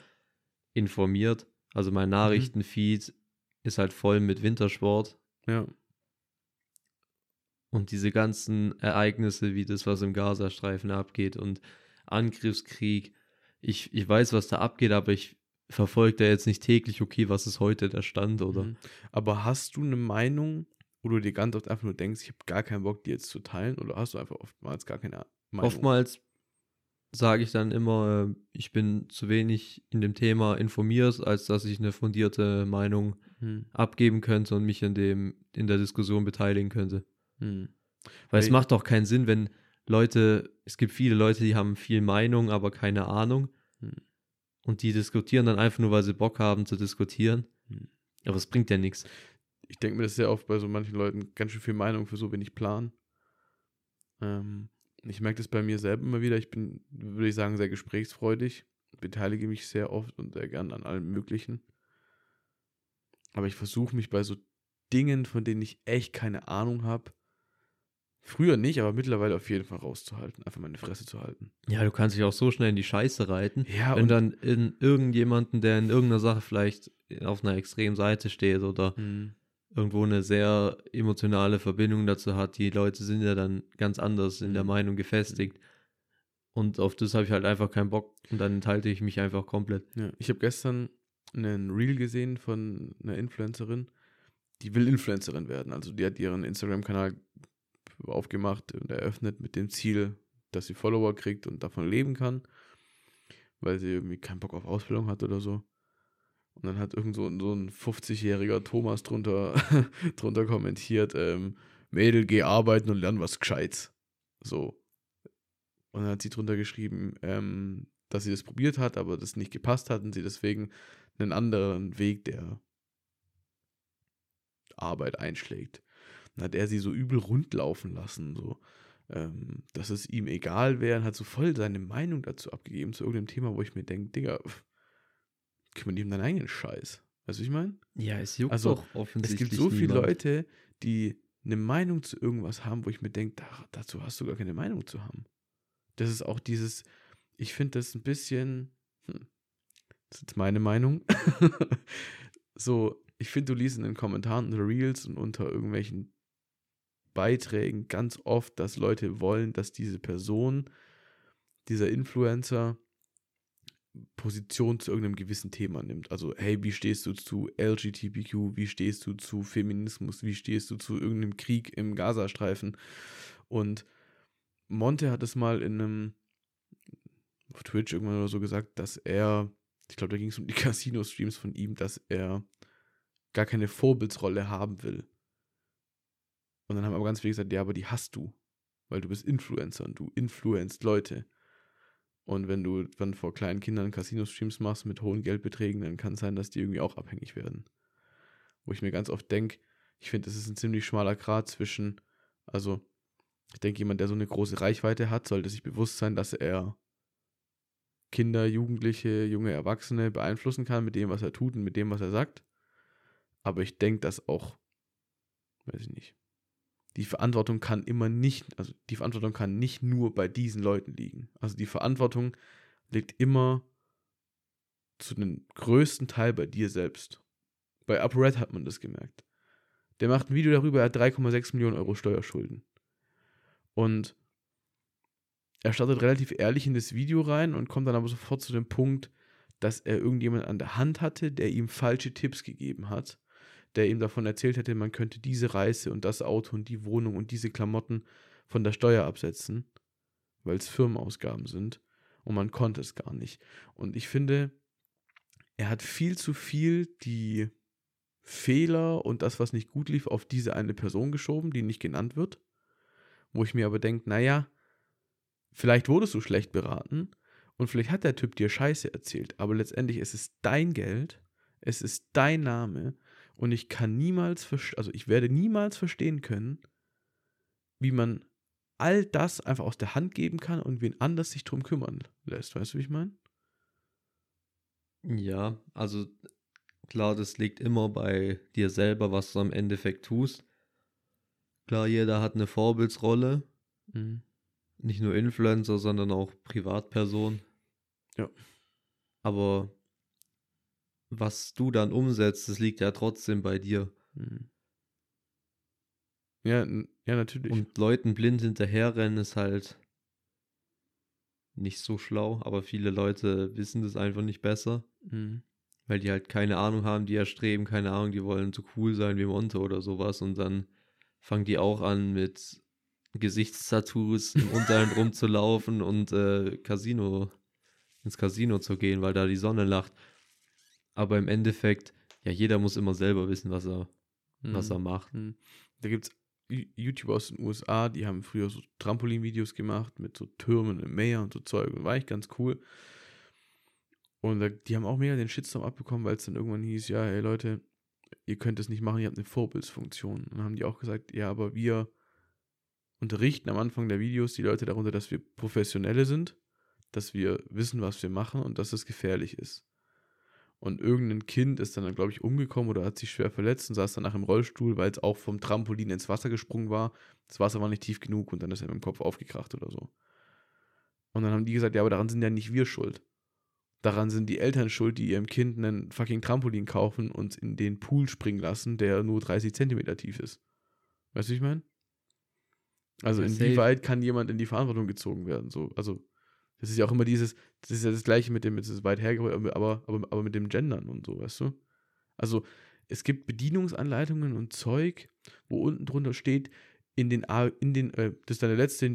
informiert. Also mein Nachrichtenfeed ist halt voll mit Wintersport ja. und diese ganzen Ereignisse, wie das, was im Gazastreifen abgeht und Angriffskrieg. Ich, ich weiß, was da abgeht, aber ich verfolge da jetzt nicht täglich, okay, was ist heute der Stand oder. Mhm. Aber hast du eine Meinung, wo du dir ganz oft einfach nur denkst, ich habe gar keinen Bock, die jetzt zu teilen? Oder hast du einfach oftmals gar keine Meinung? Oftmals sage ich dann immer, äh, ich bin zu wenig in dem Thema informiert, als dass ich eine fundierte Meinung Hm. abgeben könnte und mich in dem in der Diskussion beteiligen könnte. Hm. Weil es Weil- macht doch keinen Sinn, wenn Leute, es gibt viele Leute, die haben viel Meinung, aber keine Ahnung. Hm. Und die diskutieren dann einfach nur, weil sie Bock haben zu diskutieren. Hm. Aber es bringt ja nichts. ich denke mir das sehr oft bei so manchen Leuten ganz schön viel Meinung für so wenig Plan. Ähm, ich merke das bei mir selber immer wieder. Ich bin, würde ich sagen, sehr gesprächsfreudig, beteilige mich sehr oft und sehr gern an allem Möglichen. Aber ich versuche mich bei so Dingen, von denen ich echt keine Ahnung habe, früher nicht, aber mittlerweile auf jeden Fall rauszuhalten, einfach meine Fresse zu halten. Ja, du kannst dich auch so schnell in die Scheiße reiten. Ja, wenn und dann in irgendjemanden, der in irgendeiner Sache vielleicht auf einer extremen Seite steht oder Hm, irgendwo eine sehr emotionale Verbindung dazu hat, die Leute sind ja dann ganz anders in der Mhm. Meinung gefestigt. Und auf das habe ich halt einfach keinen Bock und dann enthalte ich mich einfach komplett. ja. Ich habe gestern einen Reel gesehen von einer Influencerin, die will Influencerin werden. Also die hat ihren Instagram-Kanal aufgemacht und eröffnet mit dem Ziel, dass sie Follower kriegt und davon leben kann, weil sie irgendwie keinen Bock auf Ausbildung hat oder so. Und dann hat irgend so, so ein 50-jähriger Thomas drunter, drunter kommentiert, ähm, Mädel, geh arbeiten und lern was Gescheites. So. Und dann hat sie drunter geschrieben, ähm, dass sie das probiert hat, aber das nicht gepasst hat und sie deswegen einen anderen Weg der Arbeit einschlägt. Dann hat er sie so übel rundlaufen lassen, so, ähm, dass es ihm egal wäre und hat so voll seine Meinung dazu abgegeben, zu irgendeinem Thema, wo ich mir denke, Digga, dich um deinen eigenen Scheiß. Weißt du, was ich meine? Ja, es juckt Also, doch Es offensichtlich gibt so viele niemand. Leute, die eine Meinung zu irgendwas haben, wo ich mir denke, da, dazu hast du gar keine Meinung zu haben. Das ist auch dieses, ich finde das ein bisschen, hm, das ist jetzt meine Meinung, so, ich finde, du liest in den Kommentaren unter Reels und unter irgendwelchen Beiträgen ganz oft, dass Leute wollen, dass diese Person, dieser Influencer, Position zu irgendeinem gewissen Thema nimmt. Also, hey, wie stehst du zu LGBTQ? Wie stehst du zu Feminismus? Wie stehst du zu irgendeinem Krieg im Gazastreifen? Und Monte hat es mal in einem auf Twitch irgendwann oder so gesagt, dass er, ich glaube, da ging es um die Casino-Streams von ihm, dass er gar keine Vorbildsrolle haben will. Und dann haben aber ganz viele gesagt, ja, aber die hast du, weil du bist Influencer und du influenzt Leute. Und wenn du dann vor kleinen Kindern Casino-Streams machst mit hohen Geldbeträgen, dann kann es sein, dass die irgendwie auch abhängig werden. Wo ich mir ganz oft denke, ich finde, es ist ein ziemlich schmaler Grad zwischen, also ich denke, jemand, der so eine große Reichweite hat, sollte sich bewusst sein, dass er Kinder, Jugendliche, junge Erwachsene beeinflussen kann mit dem, was er tut und mit dem, was er sagt. Aber ich denke, dass auch, weiß ich nicht, die Verantwortung kann immer nicht, also die Verantwortung kann nicht nur bei diesen Leuten liegen. Also die Verantwortung liegt immer zu dem größten Teil bei dir selbst. Bei UpRed hat man das gemerkt. Der macht ein Video darüber, er hat 3,6 Millionen Euro Steuerschulden. Und er startet relativ ehrlich in das Video rein und kommt dann aber sofort zu dem Punkt, dass er irgendjemand an der Hand hatte, der ihm falsche Tipps gegeben hat, der ihm davon erzählt hätte, man könnte diese Reise und das Auto und die Wohnung und diese Klamotten von der Steuer absetzen, weil es Firmenausgaben sind und man konnte es gar nicht. Und ich finde, er hat viel zu viel die Fehler und das, was nicht gut lief, auf diese eine Person geschoben, die nicht genannt wird, wo ich mir aber denke, naja, vielleicht wurdest du schlecht beraten und vielleicht hat der Typ dir Scheiße erzählt, aber letztendlich ist es dein Geld, es ist dein Name und ich kann niemals, also ich werde niemals verstehen können, wie man all das einfach aus der Hand geben kann und wen anders sich drum kümmern lässt. Weißt du, wie ich meine? Ja, also klar, das liegt immer bei dir selber, was du am Endeffekt tust. Klar, jeder hat eine Vorbildsrolle, Mhm. Nicht nur Influencer, sondern auch Privatperson. Ja. Aber was du dann umsetzt, das liegt ja trotzdem bei dir. Mhm. Ja, ja, natürlich. Und Leuten blind hinterherrennen ist halt nicht so schlau, aber viele Leute wissen das einfach nicht besser, Mhm. weil die halt keine Ahnung haben, die erstreben, keine Ahnung, die wollen so cool sein wie Monte oder sowas und dann fangen die auch an mit Gesichtstattoos im Unterhemd rumzulaufen und äh, Casino, ins Casino zu gehen, weil da die Sonne lacht. Aber im Endeffekt, ja, jeder muss immer selber wissen, was er, was Mhm. er macht. Mhm. Da gibt es YouTuber aus den USA, die haben früher so Trampolin-Videos gemacht mit so Türmen im Meer und so Zeug. Und war echt ganz cool. Und da, die haben auch mega den Shitstorm abbekommen, weil es dann irgendwann hieß, ja, hey Leute, ihr könnt es nicht machen, ihr habt eine Vorbildsfunktion. Und dann haben die auch gesagt, ja, aber wir unterrichten am Anfang der Videos die Leute darunter, dass wir Professionelle sind, dass wir wissen, was wir machen und dass es gefährlich ist. Und irgendein Kind ist dann, glaube ich, umgekommen oder hat sich schwer verletzt und saß danach im Rollstuhl, weil es auch vom Trampolin ins Wasser gesprungen war. Das Wasser war nicht tief genug und dann ist er mit dem Kopf aufgekracht oder so. Und dann haben die gesagt, ja, aber daran sind ja nicht wir schuld. Daran sind die Eltern schuld, die ihrem Kind einen fucking Trampolin kaufen und in den Pool springen lassen, der nur 30 Zentimeter tief ist. Weißt du, wie ich meine? Also Ja, inwieweit kann jemand in die Verantwortung gezogen werden? So, also das ist ja auch immer dieses, das ist ja das Gleiche mit dem, jetzt ist es weit hergeholt, aber, aber, aber mit dem Gendern und so, weißt du? Also es gibt Bedienungsanleitungen und Zeug, wo unten drunter steht, in den, A, in den, äh, das ist dann der letzte,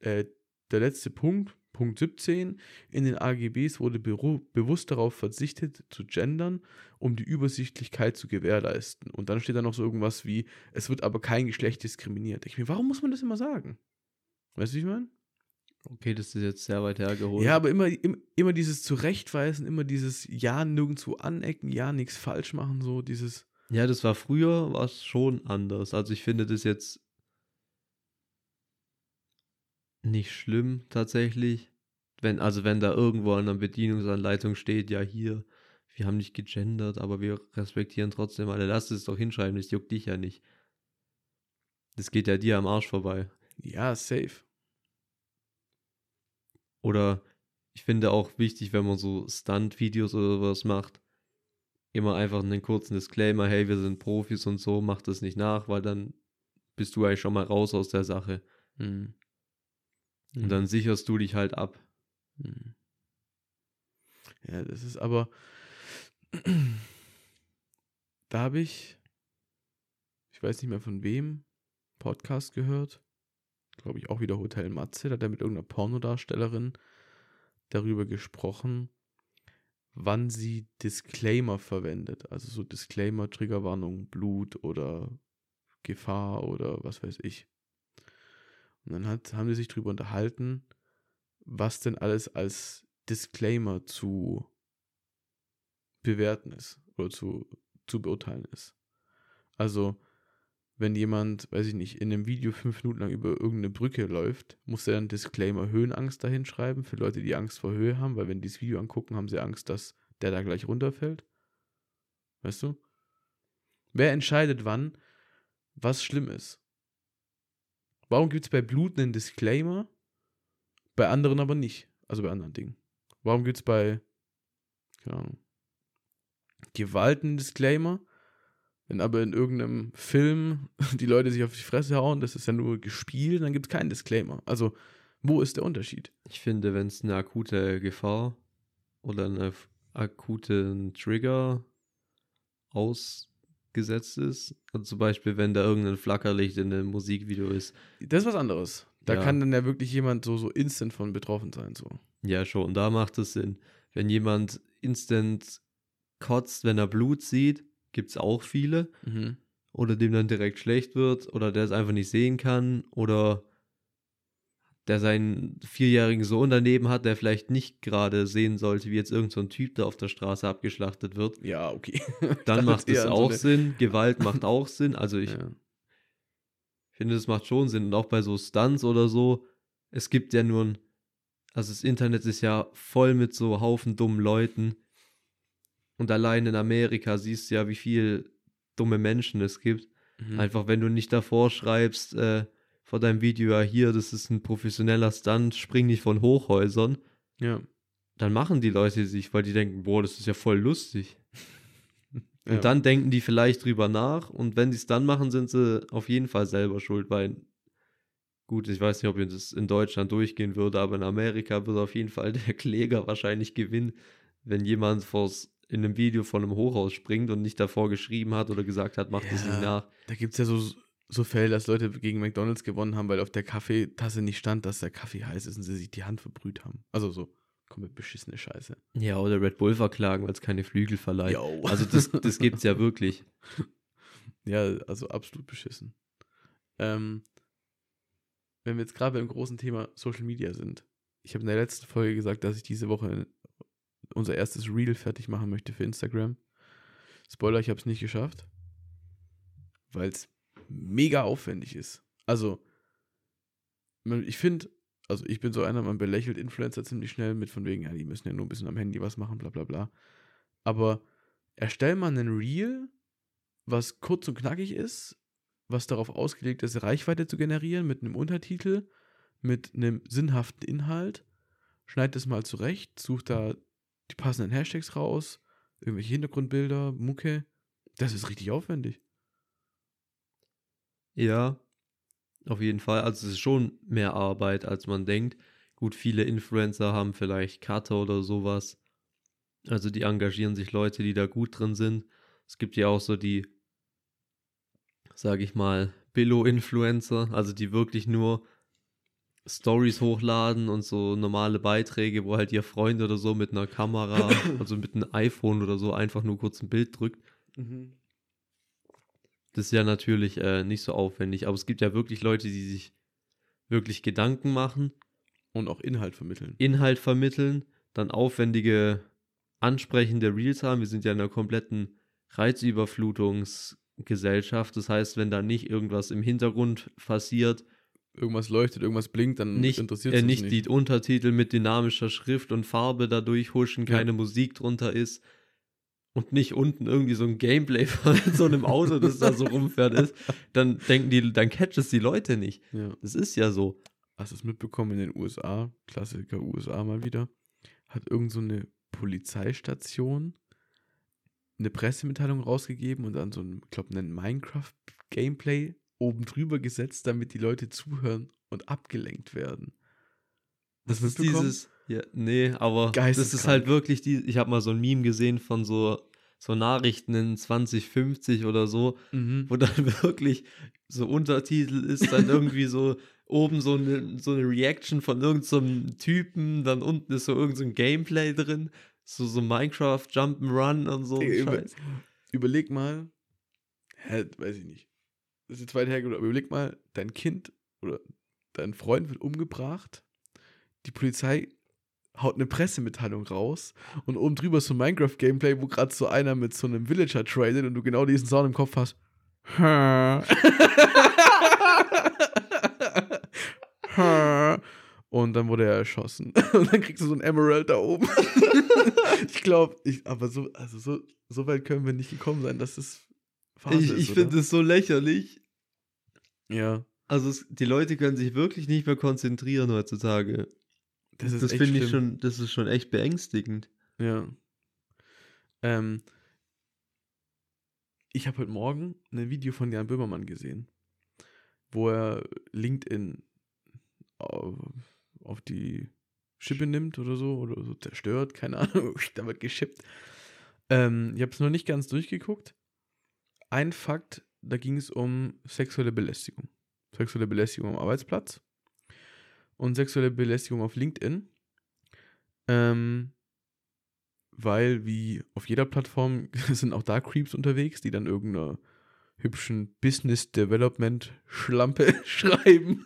äh, der letzte Punkt, Punkt 17, in den AGBs wurde bewusst darauf verzichtet zu gendern, um die Übersichtlichkeit zu gewährleisten. Und dann steht da noch so irgendwas wie, es wird aber kein Geschlecht diskriminiert. Ich mir, warum muss man das immer sagen? Weißt du, wie ich meine? Okay, das ist jetzt sehr weit hergeholt. Ja, aber immer, immer, immer dieses Zurechtweisen, immer dieses Ja nirgendwo anecken, Ja nichts falsch machen, so dieses. Ja, das war früher, war es schon anders. Also ich finde das jetzt nicht schlimm tatsächlich. Wenn, also wenn da irgendwo an einer Bedienungsanleitung steht, ja hier, wir haben nicht gegendert, aber wir respektieren trotzdem alle. Lass es doch hinschreiben, das juckt dich ja nicht. Das geht ja dir am Arsch vorbei. Ja, safe. Oder ich finde auch wichtig, wenn man so Stunt-Videos oder sowas macht, immer einfach einen kurzen Disclaimer, hey, wir sind Profis und so, mach das nicht nach, weil dann bist du eigentlich schon mal raus aus der Sache. Mhm. Und dann sicherst du dich halt ab. Mhm. Ja, das ist aber. da habe ich, ich weiß nicht mehr von wem, Podcast gehört. Glaube ich auch wieder Hotel Matze. Da hat er mit irgendeiner Pornodarstellerin darüber gesprochen, wann sie Disclaimer verwendet. Also so Disclaimer, Triggerwarnung, Blut oder Gefahr oder was weiß ich. Und dann hat, haben die sich darüber unterhalten, was denn alles als Disclaimer zu bewerten ist oder zu, zu beurteilen ist. Also, wenn jemand, weiß ich nicht, in einem Video fünf Minuten lang über irgendeine Brücke läuft, muss er dann Disclaimer Höhenangst dahin schreiben für Leute, die Angst vor Höhe haben, weil wenn die das Video angucken, haben sie Angst, dass der da gleich runterfällt. Weißt du? Wer entscheidet wann, was schlimm ist? Warum gibt es bei Blut einen Disclaimer, bei anderen aber nicht? Also bei anderen Dingen. Warum gibt es bei, keine Ahnung, Gewalt einen Disclaimer, wenn aber in irgendeinem Film die Leute sich auf die Fresse hauen, das ist ja nur gespielt, dann gibt es keinen Disclaimer. Also, wo ist der Unterschied? Ich finde, wenn es eine akute Gefahr oder einen akuten Trigger ausgesetzt ist, also zum Beispiel, wenn da irgendein Flackerlicht in einem Musikvideo ist, Das ist was anderes. Da Ja. kann dann ja wirklich jemand so, so instant von betroffen sein. So. Ja, schon, da macht es Sinn. Wenn jemand instant kotzt, wenn er Blut sieht, gibt es auch viele. Mhm. Oder dem dann direkt schlecht wird, oder der es einfach nicht sehen kann, oder der seinen vierjährigen Sohn daneben hat, der vielleicht nicht gerade sehen sollte, wie jetzt irgendein so ein Typ da auf der Straße abgeschlachtet wird. Ja, okay. Dann macht es so auch Sinn. Gewalt macht auch Sinn. Also ich ja. finde, das macht schon Sinn. Und auch bei so Stunts oder so, es gibt ja nur ein, also das Internet ist ja voll mit so Haufen dummen Leuten. Und allein in Amerika siehst du ja, wie viel dumme Menschen es gibt. Mhm. Einfach, wenn du nicht davor schreibst, äh, vor deinem Video, ja, hier, das ist ein professioneller Stunt, spring nicht von Hochhäusern, Ja. dann machen die Leute sich, weil die denken, boah, das ist ja voll lustig. ja. Und dann denken die vielleicht drüber nach und wenn sie es dann machen, sind sie auf jeden Fall selber schuld, weil gut, ich weiß nicht, ob das in Deutschland durchgehen würde, aber in Amerika würde auf jeden Fall der Kläger wahrscheinlich gewinnen, wenn jemand vors, in einem Video von einem Hochhaus springt und nicht davor geschrieben hat oder gesagt hat, mach das Ja. nicht nach. Da gibt es ja so, so Fälle, dass Leute gegen McDonalds gewonnen haben, weil auf der Kaffeetasse nicht stand, dass der Kaffee heiß ist und sie sich die Hand verbrüht haben. Also so komplett beschissene Scheiße. Ja, oder Red Bull verklagen, weil es keine Flügel verleiht. Yo. Also das, das gibt's ja wirklich. Ja, also absolut beschissen. Ähm, wenn wir jetzt gerade beim großen Thema Social Media sind. Ich habe in der letzten Folge gesagt, dass ich diese Woche unser erstes Reel fertig machen möchte für Instagram. Spoiler, ich habe es nicht geschafft. weil es mega aufwendig ist. Also, ich finde, also ich bin so einer, man belächelt Influencer ziemlich schnell mit von wegen, ja, die müssen ja nur ein bisschen am Handy was machen, bla bla bla. Aber erstell mal einen Reel, was kurz und knackig ist, was darauf ausgelegt ist, Reichweite zu generieren, mit einem Untertitel, mit einem sinnhaften Inhalt. Schneid das mal zurecht, such da die passenden Hashtags raus, irgendwelche Hintergrundbilder, Mucke. Das ist richtig aufwendig. Ja, auf jeden Fall. Also es ist schon mehr Arbeit, als man denkt. Gut, viele Influencer haben vielleicht Cutter oder sowas. Also die engagieren sich Leute, die da gut drin sind. Es gibt ja auch so die, sage ich mal, Billo-Influencer, also die wirklich nur Stories hochladen und so normale Beiträge, wo halt ihr Freund oder so mit einer Kamera, also mit einem iPhone oder so einfach nur kurz ein Bild drückt. Das ist ja natürlich äh, nicht so aufwendig, aber es gibt ja wirklich Leute, die sich wirklich Gedanken machen, Und auch Inhalt vermitteln. Inhalt vermitteln, dann aufwendige, ansprechende Reels haben. Wir sind ja in einer kompletten Reizüberflutungsgesellschaft. Das heißt, wenn da nicht irgendwas im Hintergrund passiert, Irgendwas leuchtet, irgendwas blinkt, dann nicht, interessiert äh, es nicht die Untertitel mit dynamischer Schrift und Farbe da durchhuschen, Ja. keine Musik drunter ist und nicht unten irgendwie so ein Gameplay von so einem Auto, das da so rumfährt ist, dann denken die, dann catcht es die Leute nicht. Ja. Das ist ja so. Hast du es mitbekommen in den USA? Klassiker USA mal wieder. Hat irgend so eine Polizeistation eine Pressemitteilung rausgegeben und dann so ein, ich glaube, einen Minecraft-Gameplay oben drüber gesetzt, damit die Leute zuhören und abgelenkt werden. Das Hast ist dieses, ja, nee, aber das ist halt wirklich die, ich habe mal so ein Meme gesehen von so, so Nachrichten in 2050 oder so, Mhm. wo dann wirklich so Untertitel ist, dann irgendwie so oben so eine, so eine Reaction von irgendeinem so Typen, dann unten ist so irgendein so ein Gameplay drin, so, so Minecraft, Jump'n'Run und so. Ey, über-. Überleg mal, hä, weiß ich nicht. Das ist jetzt weit hergeholt, aber überleg mal, dein Kind oder dein Freund wird umgebracht, die Polizei haut eine Pressemitteilung raus und oben drüber ist so ein Minecraft-Gameplay, wo gerade so einer mit so einem Villager tradet und du genau diesen Sound im Kopf hast. Und dann wurde er erschossen. Und dann kriegst du so ein Emerald da oben. ich glaube, ich, aber so, also so, so weit können wir nicht gekommen sein, dass es Phase Ich, ich finde es so lächerlich. Ja, Also es, die Leute können sich wirklich nicht mehr konzentrieren heutzutage. Das ist das finde ich schon, das ist schon echt beängstigend. Ja. Ähm, ich habe heute Morgen ein Video von Jan Böhmermann gesehen, wo er LinkedIn auf, auf die Schippe nimmt oder so, oder so zerstört, keine Ahnung, da wird geschippt. Ähm, ich habe es noch nicht ganz durchgeguckt. Ein Fakt, da ging es um sexuelle Belästigung. Sexuelle Belästigung am Arbeitsplatz und sexuelle Belästigung auf LinkedIn. Ähm, weil wie auf jeder Plattform sind auch da Creeps unterwegs, die dann irgendeiner hübschen Business Development Schlampe schreiben.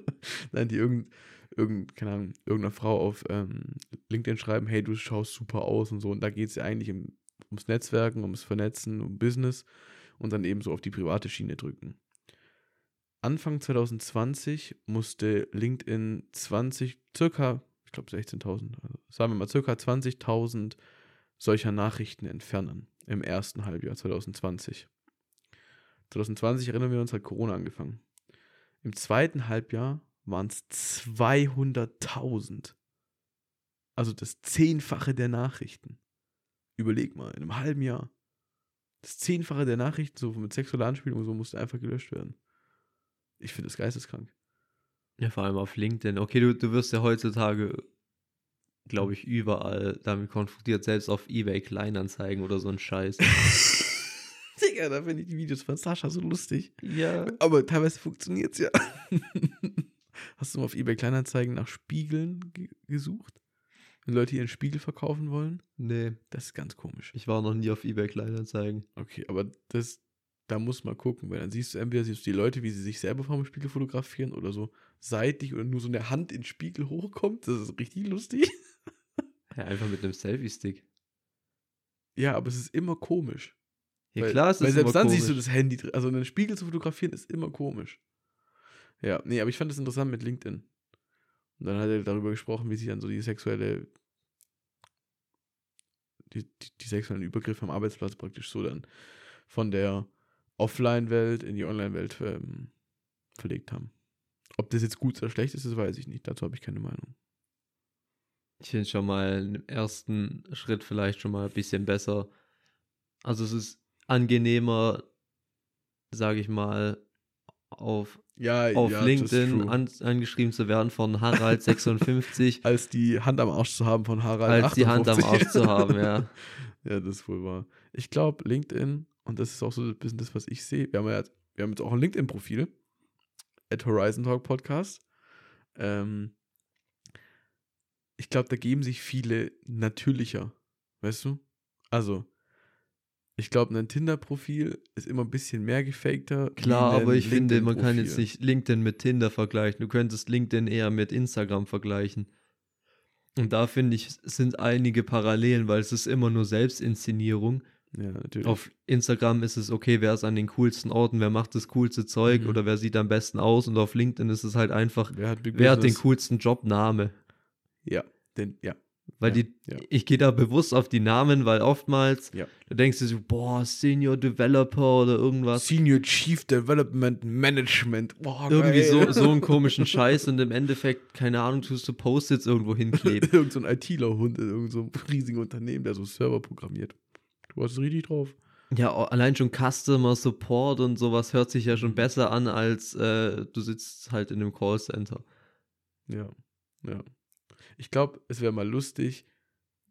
Nein, die irgend, irgend, keine Ahnung, irgendeiner Frau auf ähm, LinkedIn schreiben, hey, du schaust super aus und so. Und da geht es ja eigentlich im, ums Netzwerken, ums Vernetzen, um Business und dann eben so auf die private Schiene drücken. Anfang 2020 musste LinkedIn 20, circa, ich glaube 16.000, also sagen wir mal circa 20.000 solcher Nachrichten entfernen im ersten Halbjahr 2020. 2020 erinnern wir uns, hat Corona angefangen. Im zweiten Halbjahr waren es 200.000. Also das Zehnfache der Nachrichten. Überleg mal, in einem halben Jahr. Das Zehnfache der Nachrichten, so mit sexueller Anspielung, und so musste einfach gelöscht werden. Ich finde das geisteskrank. Ja, vor allem auf LinkedIn. Okay, du, du wirst ja heutzutage, glaube ich, überall damit konfrontiert, selbst auf Ebay Kleinanzeigen oder so ein Scheiß. Digga, da finde ich die Videos von Sascha so lustig. ja. Aber teilweise funktioniert es ja. Hast du mal auf eBay Kleinanzeigen nach Spiegeln ge gesucht? Wenn Leute ihren Spiegel verkaufen wollen? Nee, Das ist ganz komisch. ich war noch nie auf Ebay Kleinanzeigen. Okay, aber das, da muss man gucken, weil dann siehst du entweder siehst du die Leute, wie sie sich selber vom Spiegel fotografieren oder so seitlich oder nur so eine Hand in den Spiegel hochkommt. Das ist richtig lustig. Ja, einfach mit einem Selfie-Stick. Ja, aber es ist immer komisch. Ja, weil, klar, es weil ist selbst immer dann siehst du komisch. das Handy, drin. also einen Spiegel zu fotografieren ist immer komisch. Ja, nee, aber ich fand das interessant mit LinkedIn. Und dann hat er darüber gesprochen, wie sich dann so die sexuelle, die, die, die sexuellen Übergriffe am Arbeitsplatz praktisch so dann von der Offline-Welt in die Online-Welt ähm, verlegt haben. Ob das jetzt gut oder schlecht ist, das weiß ich nicht. Dazu habe ich keine Meinung. Ich finde schon mal im ersten Schritt vielleicht schon mal ein bisschen besser. Also es ist angenehmer, sage ich mal, auf, Ja, auf ja, LinkedIn an, angeschrieben zu werden von Harald56, als die Hand am Arsch zu haben von Harald. als die Hand am 58. Arsch zu haben, ja. Ja, das ist wohl wahr. Ich glaube, LinkedIn, und das ist auch so ein bisschen das, was ich sehe, wir haben ja wir haben jetzt auch ein LinkedIn-Profil, at Horizon Talk Podcast. Ähm, ich glaube, da geben sich viele natürlicher, weißt du? Also, ich glaube, ein Tinder-Profil ist immer ein bisschen mehr gefakter. Klar, aber ich finde, man kann jetzt nicht LinkedIn mit Tinder vergleichen. Du könntest LinkedIn eher mit Instagram vergleichen. Und da finde ich, sind einige Parallelen, weil es ist immer nur Selbstinszenierung. Ja, natürlich. Auf Instagram ist es okay, wer ist an den coolsten Orten, wer macht das coolste Zeug Mhm. oder wer sieht am besten aus. Und auf LinkedIn ist es halt einfach, wer hat, wer hat den coolsten Jobname. Ja, den, ja. Weil Ja, die, ja. ich gehe da bewusst auf die Namen, weil oftmals, Ja. da denkst du so, boah, Senior Developer oder irgendwas. Senior Chief Development Management. Boah, Irgendwie so, geil. so einen komischen Scheiß und im Endeffekt, keine Ahnung, tust du Post-its irgendwo hinkleben. Irgend so ein ITler-Hund in irgendeinem so riesigen Unternehmen, der so Server programmiert. Du hast es richtig drauf. Ja, allein schon Customer Support und sowas hört sich ja Mhm. schon besser an, als äh, du sitzt halt in einem Callcenter. Ja, ja. Ich glaube, es wäre mal lustig,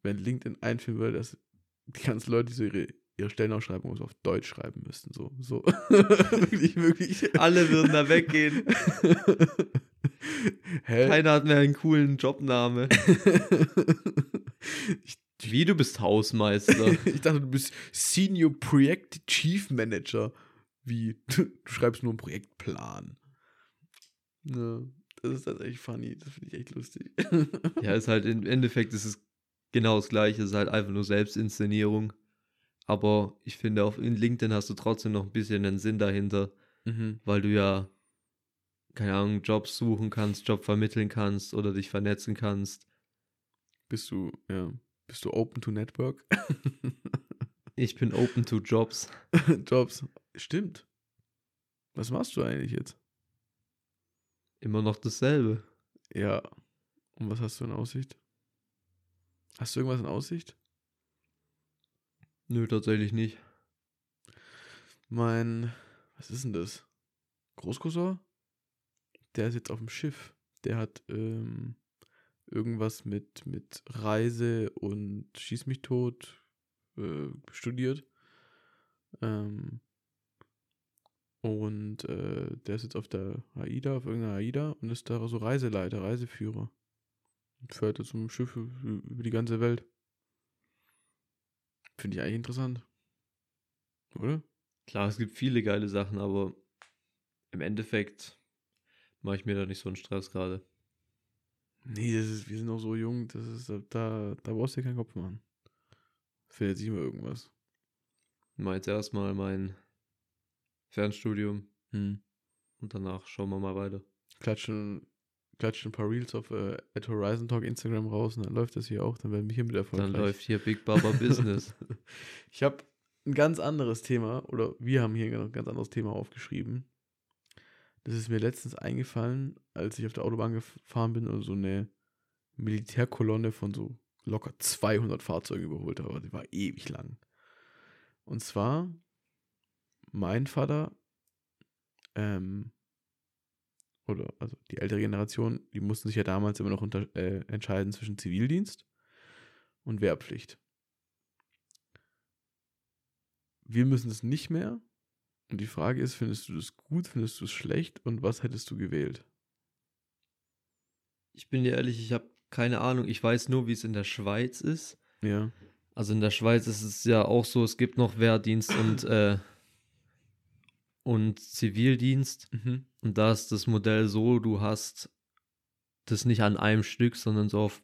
wenn LinkedIn einführen würde, dass die ganzen Leute, die so ihre, ihre Stellenausschreibung so auf Deutsch schreiben müssten. So, so. wirklich, wirklich. Alle würden da weggehen. Hä? Keiner hat mehr einen coolen Jobname. ich, Wie, du bist Hausmeister. ich dachte, du bist Senior Projekt Chief Manager. Wie? Du, schreibst nur einen Projektplan. Ja, das ist tatsächlich funny. Das finde ich echt lustig. ja, ist halt im Endeffekt ist es genau das gleiche, es ist halt einfach nur Selbstinszenierung. Aber ich finde, auf in LinkedIn hast du trotzdem noch ein bisschen einen Sinn dahinter, mhm. weil du ja, keine Ahnung, Jobs suchen kannst, Job vermitteln kannst oder dich vernetzen kannst. Bist du, ja, bist du open to network? Ich bin open to Jobs. Jobs. Stimmt. Was machst du eigentlich jetzt? Immer noch dasselbe. Ja. Und was hast du in Aussicht? Hast du irgendwas in Aussicht? Nö, tatsächlich nicht. Mein, was ist denn das? Großcousin? Der ist jetzt auf dem Schiff. Der hat ähm, irgendwas mit, mit Reise und Schieß mich tot äh, studiert. Ähm, und äh, der ist jetzt auf der AIDA, auf irgendeiner AIDA und ist da so Reiseleiter, Reiseführer. Und fährt jetzt um Schiffe über die ganze Welt. Finde ich eigentlich interessant. Oder? Klar, es gibt viele geile Sachen, aber im Endeffekt mache ich mir da nicht so einen Stress gerade. Nee, das ist, wir sind noch so jung, das ist, da, da brauchst du dir keinen Kopf machen. Findet sich immer irgendwas. Jetzt erstmal mein Fernstudium Hm. und danach schauen wir mal weiter. Klatschen, klatschen ein paar Reels auf äh, at Horizon Talk Instagram raus und dann läuft das hier auch, dann werden wir hier mit erfolgreich. Dann läuft hier Big Baba Business. Ich habe ein ganz anderes Thema, oder wir haben hier ein ganz anderes Thema aufgeschrieben. Das ist mir letztens eingefallen, als ich auf der Autobahn gefahren bin und so eine Militärkolonne von so locker 200 Fahrzeugen überholt habe. Die war ewig lang. Und zwar, mein Vater, ähm, oder also die ältere Generation, die mussten sich ja damals immer noch unter, äh, entscheiden zwischen Zivildienst und Wehrpflicht. Wir müssen es nicht mehr. Und die Frage ist, findest du das gut, findest du es schlecht und was hättest du gewählt? Ich bin dir ehrlich, ich habe keine Ahnung. Ich weiß nur, wie es in der Schweiz ist. Ja. Also in der Schweiz ist es ja auch so, es gibt noch Wehrdienst und, äh, und Zivildienst. Mhm. Und da ist das Modell so, du hast das nicht an einem Stück, sondern so auf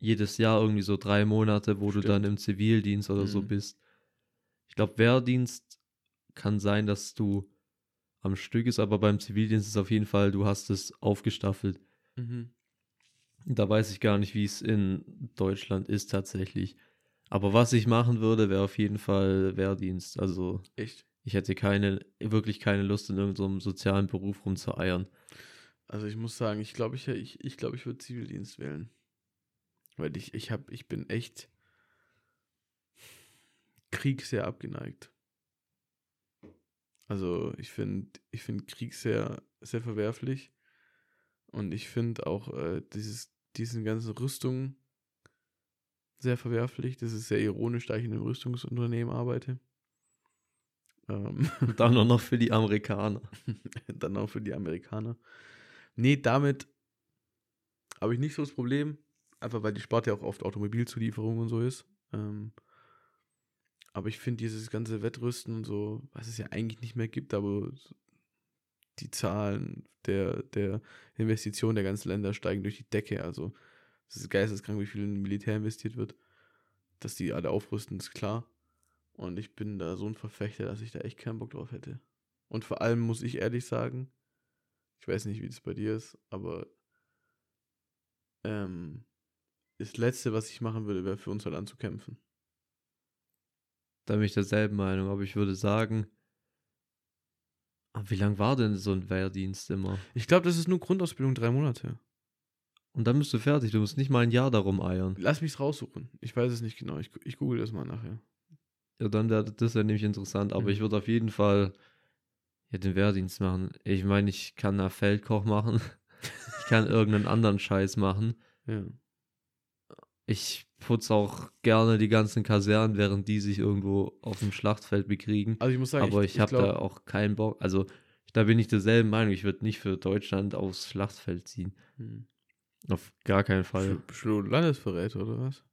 jedes Jahr irgendwie so drei Monate, wo du dann Stimmt. im Zivildienst oder so Mhm. bist. Ich glaube, Wehrdienst kann sein, dass du am Stück ist, aber beim Zivildienst ist auf jeden Fall, du hast es aufgestaffelt. Mhm. Da weiß ich gar nicht, wie es in Deutschland ist tatsächlich. Aber was ich machen würde, wäre auf jeden Fall Wehrdienst. Also Echt? ich hätte keine, wirklich keine Lust, in irgendeinem sozialen Beruf rumzueiern. Also ich muss sagen, ich glaube, ich, ich, ich, glaub, ich würde Zivildienst wählen. Weil ich, ich, hab, ich bin echt Krieg sehr abgeneigt. Also ich finde ich find Krieg sehr, sehr verwerflich. Und ich finde auch äh, dieses, diesen ganzen Rüstung sehr verwerflich. Das ist sehr ironisch, da ich in einem Rüstungsunternehmen arbeite. Ähm, Und dann auch noch für die Amerikaner. dann auch für die Amerikaner. Nee, damit habe ich nicht so das Problem. Einfach weil die Sparte ja auch oft Automobilzulieferung und so ist. Ähm, aber ich finde dieses ganze Wettrüsten und so, was es ja eigentlich nicht mehr gibt, aber die Zahlen der, der Investitionen der ganzen Länder steigen durch die Decke. Also es ist geisteskrank, wie viel in Militär investiert wird. Dass die alle aufrüsten, ist klar. Und ich bin da so ein Verfechter, dass ich da echt keinen Bock drauf hätte. Und vor allem muss ich ehrlich sagen, ich weiß nicht, wie das bei dir ist, aber ähm, das Letzte, was ich machen würde, wäre für unser Land zu kämpfen. Da bin ich derselben Meinung, aber ich würde sagen, aber wie lang war denn so ein Wehrdienst immer? Ich glaube, das ist nur Grundausbildung drei Monate. Und dann bist du fertig, du musst nicht mal ein Jahr darum eiern. Lass mich's raussuchen. Ich weiß es nicht genau. Ich, ich google das mal nachher. Ja, dann wäre das ja nämlich interessant, aber Mhm. ich würde auf jeden Fall ja, den Wehrdienst machen. Ich meine, ich kann da Feldkoch machen. ich kann irgendeinen anderen Scheiß machen. Ja. Ich putze auch gerne die ganzen Kasernen, während die sich irgendwo auf dem Schlachtfeld bekriegen. Also ich muss sagen, aber ich, habe glaub- da auch keinen Bock. Also, da bin ich derselben Meinung. Ich würde nicht für Deutschland aufs Schlachtfeld ziehen. Hm. Auf gar keinen Fall. Bist du Landesverräter oder was?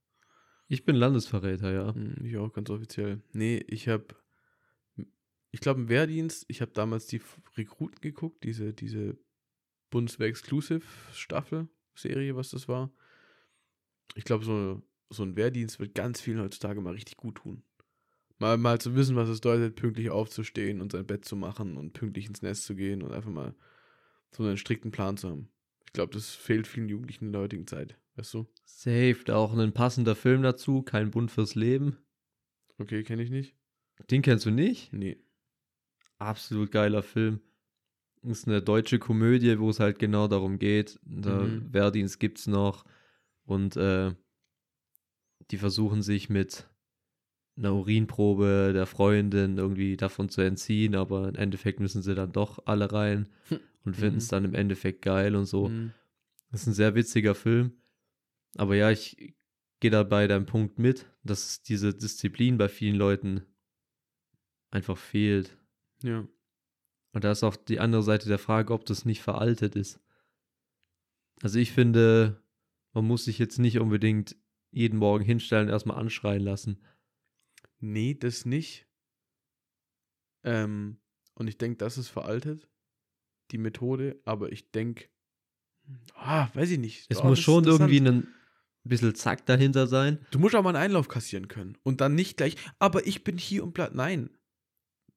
Ich bin Landesverräter, ja. Hm, Ich auch ganz offiziell. Nee, ich habe, ich glaube im Wehrdienst, ich habe damals die Rekruten geguckt, diese, diese Bundeswehr Exclusive Staffel, Serie, was das war. Ich glaube, so, so ein Wehrdienst wird ganz vielen heutzutage mal richtig gut tun. Mal, mal zu wissen, was es bedeutet, pünktlich aufzustehen und sein Bett zu machen und pünktlich ins Nest zu gehen und einfach mal so einen strikten Plan zu haben. Ich glaube, das fehlt vielen Jugendlichen in der heutigen Zeit. Weißt du? Safe, da auch ein passender Film dazu. Kein Bund fürs Leben. Okay, kenne ich nicht. Den kennst du nicht? Nee. Absolut geiler Film. Ist eine deutsche Komödie, wo es halt genau darum geht. Der Mhm. Wehrdienst gibt's noch. Und äh, die versuchen sich mit einer Urinprobe der Freundin irgendwie davon zu entziehen, aber im Endeffekt müssen sie dann doch alle rein und finden es Mhm. dann im Endeffekt geil und so. Hm. Das ist ein sehr witziger Film. Aber ja, ich gehe da bei deinem Punkt mit, dass diese Disziplin bei vielen Leuten einfach fehlt. Ja. Und da ist auch die andere Seite der Frage, ob das nicht veraltet ist. Also ich finde, man muss sich jetzt nicht unbedingt jeden Morgen hinstellen und erstmal anschreien lassen. Nee, das nicht. Ähm, und ich denke, das ist veraltet, die Methode, aber ich denke, ah, weiß ich nicht. Es Oh, muss schon irgendwie ein bisschen Zack dahinter sein. Du musst auch mal einen Einlauf kassieren können und dann nicht gleich, aber ich bin hier und bleib. Nein.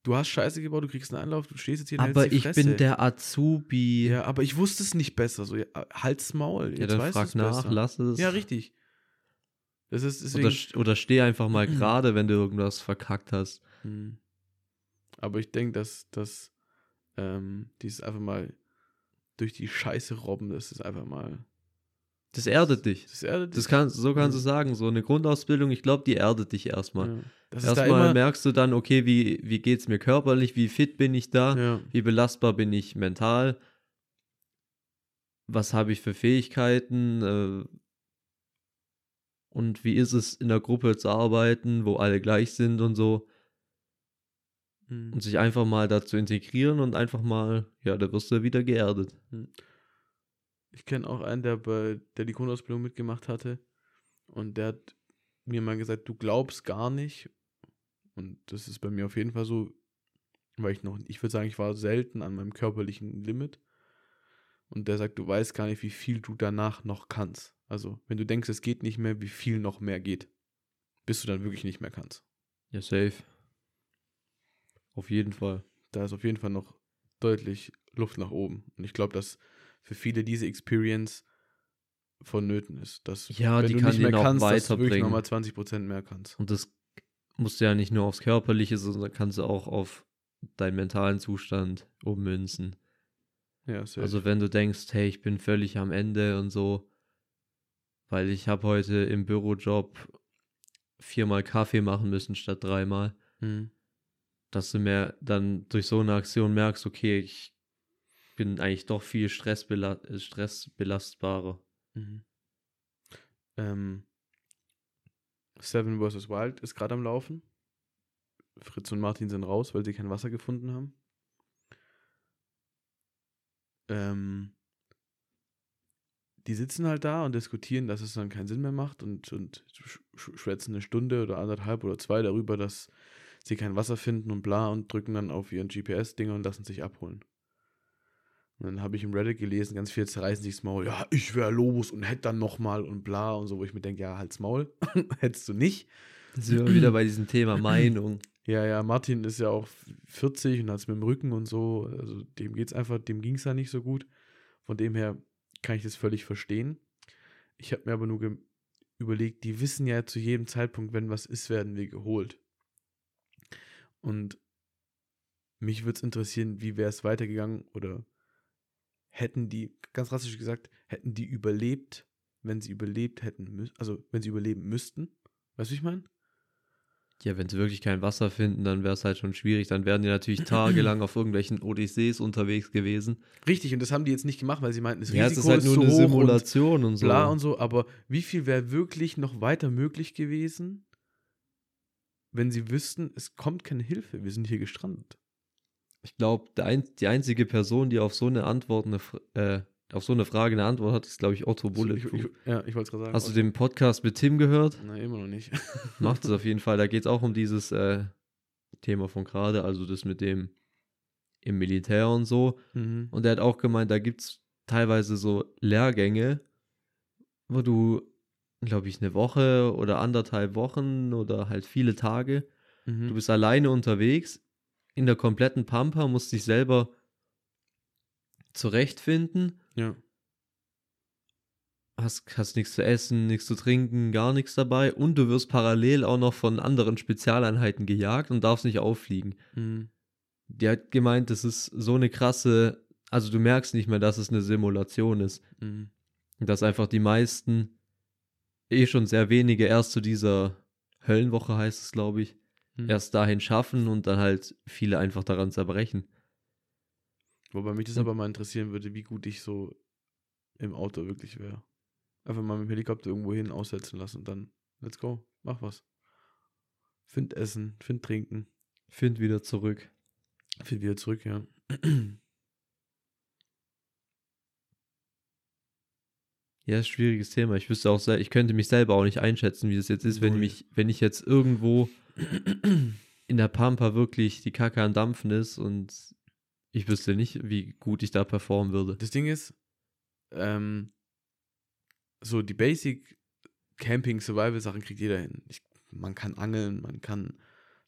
Du hast Scheiße gebaut, du kriegst einen Einlauf, du stehst jetzt hier und Aber hältst die ich Fresse. bin der Azubi. Ja, aber ich wusste es nicht besser. So, ja, halt's Maul. Ja, Jetzt dann weißt frag nach, besser. lass es. Ja, richtig. Das ist deswegen. Oder, oder steh einfach mal gerade, wenn du irgendwas verkackt hast. Hm. Aber ich denke, dass, dass ähm, dieses einfach mal durch die Scheiße robben, das ist einfach mal. Das erdet dich. Das erdet Das dich. kann, so kannst du sagen. So eine Grundausbildung, ich glaube, die erdet dich erstmal. ja. Das Erstmal merkst du dann, okay, wie, wie geht es mir körperlich, wie fit bin ich da, Ja. wie belastbar bin ich mental, was habe ich für Fähigkeiten äh, und wie ist es in der Gruppe zu arbeiten, wo alle gleich sind und so. Hm. Und sich einfach mal dazu integrieren und einfach mal, ja, da wirst du wieder geerdet. Ich kenne auch einen, der, bei, der die Grundausbildung mitgemacht hatte. Und der hat mir mal gesagt, du glaubst gar nicht. Und das ist bei mir auf jeden Fall so, weil ich noch, ich würde sagen, ich war selten an meinem körperlichen Limit. Und der sagt, du weißt gar nicht, wie viel du danach noch kannst. Also, wenn du denkst, es geht nicht mehr, wie viel noch mehr geht. Bis du dann wirklich nicht mehr kannst. Ja, safe. Auf jeden Fall. Da ist auf jeden Fall noch deutlich Luft nach oben. Und ich glaube, dass für viele diese Experience vonnöten ist. Dass, Ja, die kann ihn auch dass du wirklich weiterbringen. nochmal 20% mehr kannst. Und das musst du ja nicht nur aufs Körperliche, sondern kannst du auch auf deinen mentalen Zustand ummünzen. Ja, safe. Also wenn du denkst, hey, ich bin völlig am Ende und so, weil ich habe heute im Bürojob viermal Kaffee machen müssen statt dreimal, Mhm. dass du mehr dann durch so eine Aktion merkst, okay, ich bin eigentlich doch viel stressbela äh, stressbelastbarer. Mhm. Ähm, Seven vs. Wild ist gerade am Laufen. Fritz und Martin sind raus, weil sie kein Wasser gefunden haben. Ähm, die sitzen halt da und diskutieren, dass es dann keinen Sinn mehr macht und, und sch sch schwätzen eine Stunde oder anderthalb oder zwei darüber, dass sie kein Wasser finden und bla und drücken dann auf ihren GPS-Dinger und lassen sich abholen. Und dann habe ich im Reddit gelesen, ganz viel zerreißen sich das Maul. Ja, ich wäre los und hätte dann nochmal und bla und so, wo ich mir denke, ja, halt's Maul. Hättest du nicht. Sind wir wieder bei diesem Thema Meinung. Ja, ja, Martin ist ja auch 40 und hat es mit dem Rücken und so. Also dem geht's einfach, dem ging es ja nicht so gut. Von dem her kann ich das völlig verstehen. Ich habe mir aber nur überlegt, die wissen ja zu jedem Zeitpunkt, wenn was ist, werden wir geholt. Und mich würde es interessieren, wie wäre es weitergegangen oder hätten die, ganz rassisch gesagt, hätten die überlebt, wenn sie überlebt hätten müssen, also wenn sie überleben müssten. Weißt du, wie ich meine? Ja, wenn sie wirklich kein Wasser finden, dann wäre es halt schon schwierig. Dann wären die natürlich tagelang auf irgendwelchen Odyssees unterwegs gewesen. Richtig, und das haben die jetzt nicht gemacht, weil sie meinten, das ja, es Risiko ist halt nur zu eine Simulation und, und so. bla und so, aber wie viel wäre wirklich noch weiter möglich gewesen, wenn sie wüssten, es kommt keine Hilfe, wir sind hier gestrandet. Ich glaube, ein, die einzige Person, die auf so eine Antwort eine, äh, auf so eine Frage eine Antwort hat, ist, glaube ich, Otto ich, Bulletproof. ich, ja, ich wollte gerade sagen. Hast du den Podcast mit Tim gehört? Nein, immer noch nicht. Macht es auf jeden Fall. Da geht es auch um dieses äh, Thema von gerade, also das mit dem im Militär und so. mhm. Und er hat auch gemeint, da gibt es teilweise so Lehrgänge, wo du, glaube ich, eine Woche oder anderthalb Wochen oder halt viele Tage, Mhm. du bist alleine unterwegs, in der kompletten Pampa, musst dich selber zurechtfinden, Ja. hast, hast nichts zu essen, nichts zu trinken, gar nichts dabei und du wirst parallel auch noch von anderen Spezialeinheiten gejagt und darfst nicht auffliegen. Mhm. Die hat gemeint, das ist so eine krasse, also du merkst nicht mehr, dass es eine Simulation ist. Mhm. Dass einfach die meisten, eh schon sehr wenige, erst zu dieser Höllenwoche heißt es, glaube ich, Mhm. erst dahin schaffen und dann halt viele einfach daran zerbrechen. Wobei mich das Und- aber mal interessieren würde, wie gut ich so im Auto wirklich wäre. Einfach mal mit dem Helikopter irgendwo hin aussetzen lassen und dann, let's go, mach was. Find Essen, find Trinken, Find wieder zurück. find wieder zurück, ja. Ja, ist ein schwieriges Thema. Ich wüsste auch, ich könnte mich selber auch nicht einschätzen, wie das jetzt ist, wenn mich, wenn ich jetzt irgendwo in der Pampa wirklich die Kacke am Dampfen ist und ich wüsste nicht, wie gut ich da performen würde. Das Ding ist, ähm, so die Basic Camping Survival Sachen kriegt jeder hin. Ich, man kann angeln, man kann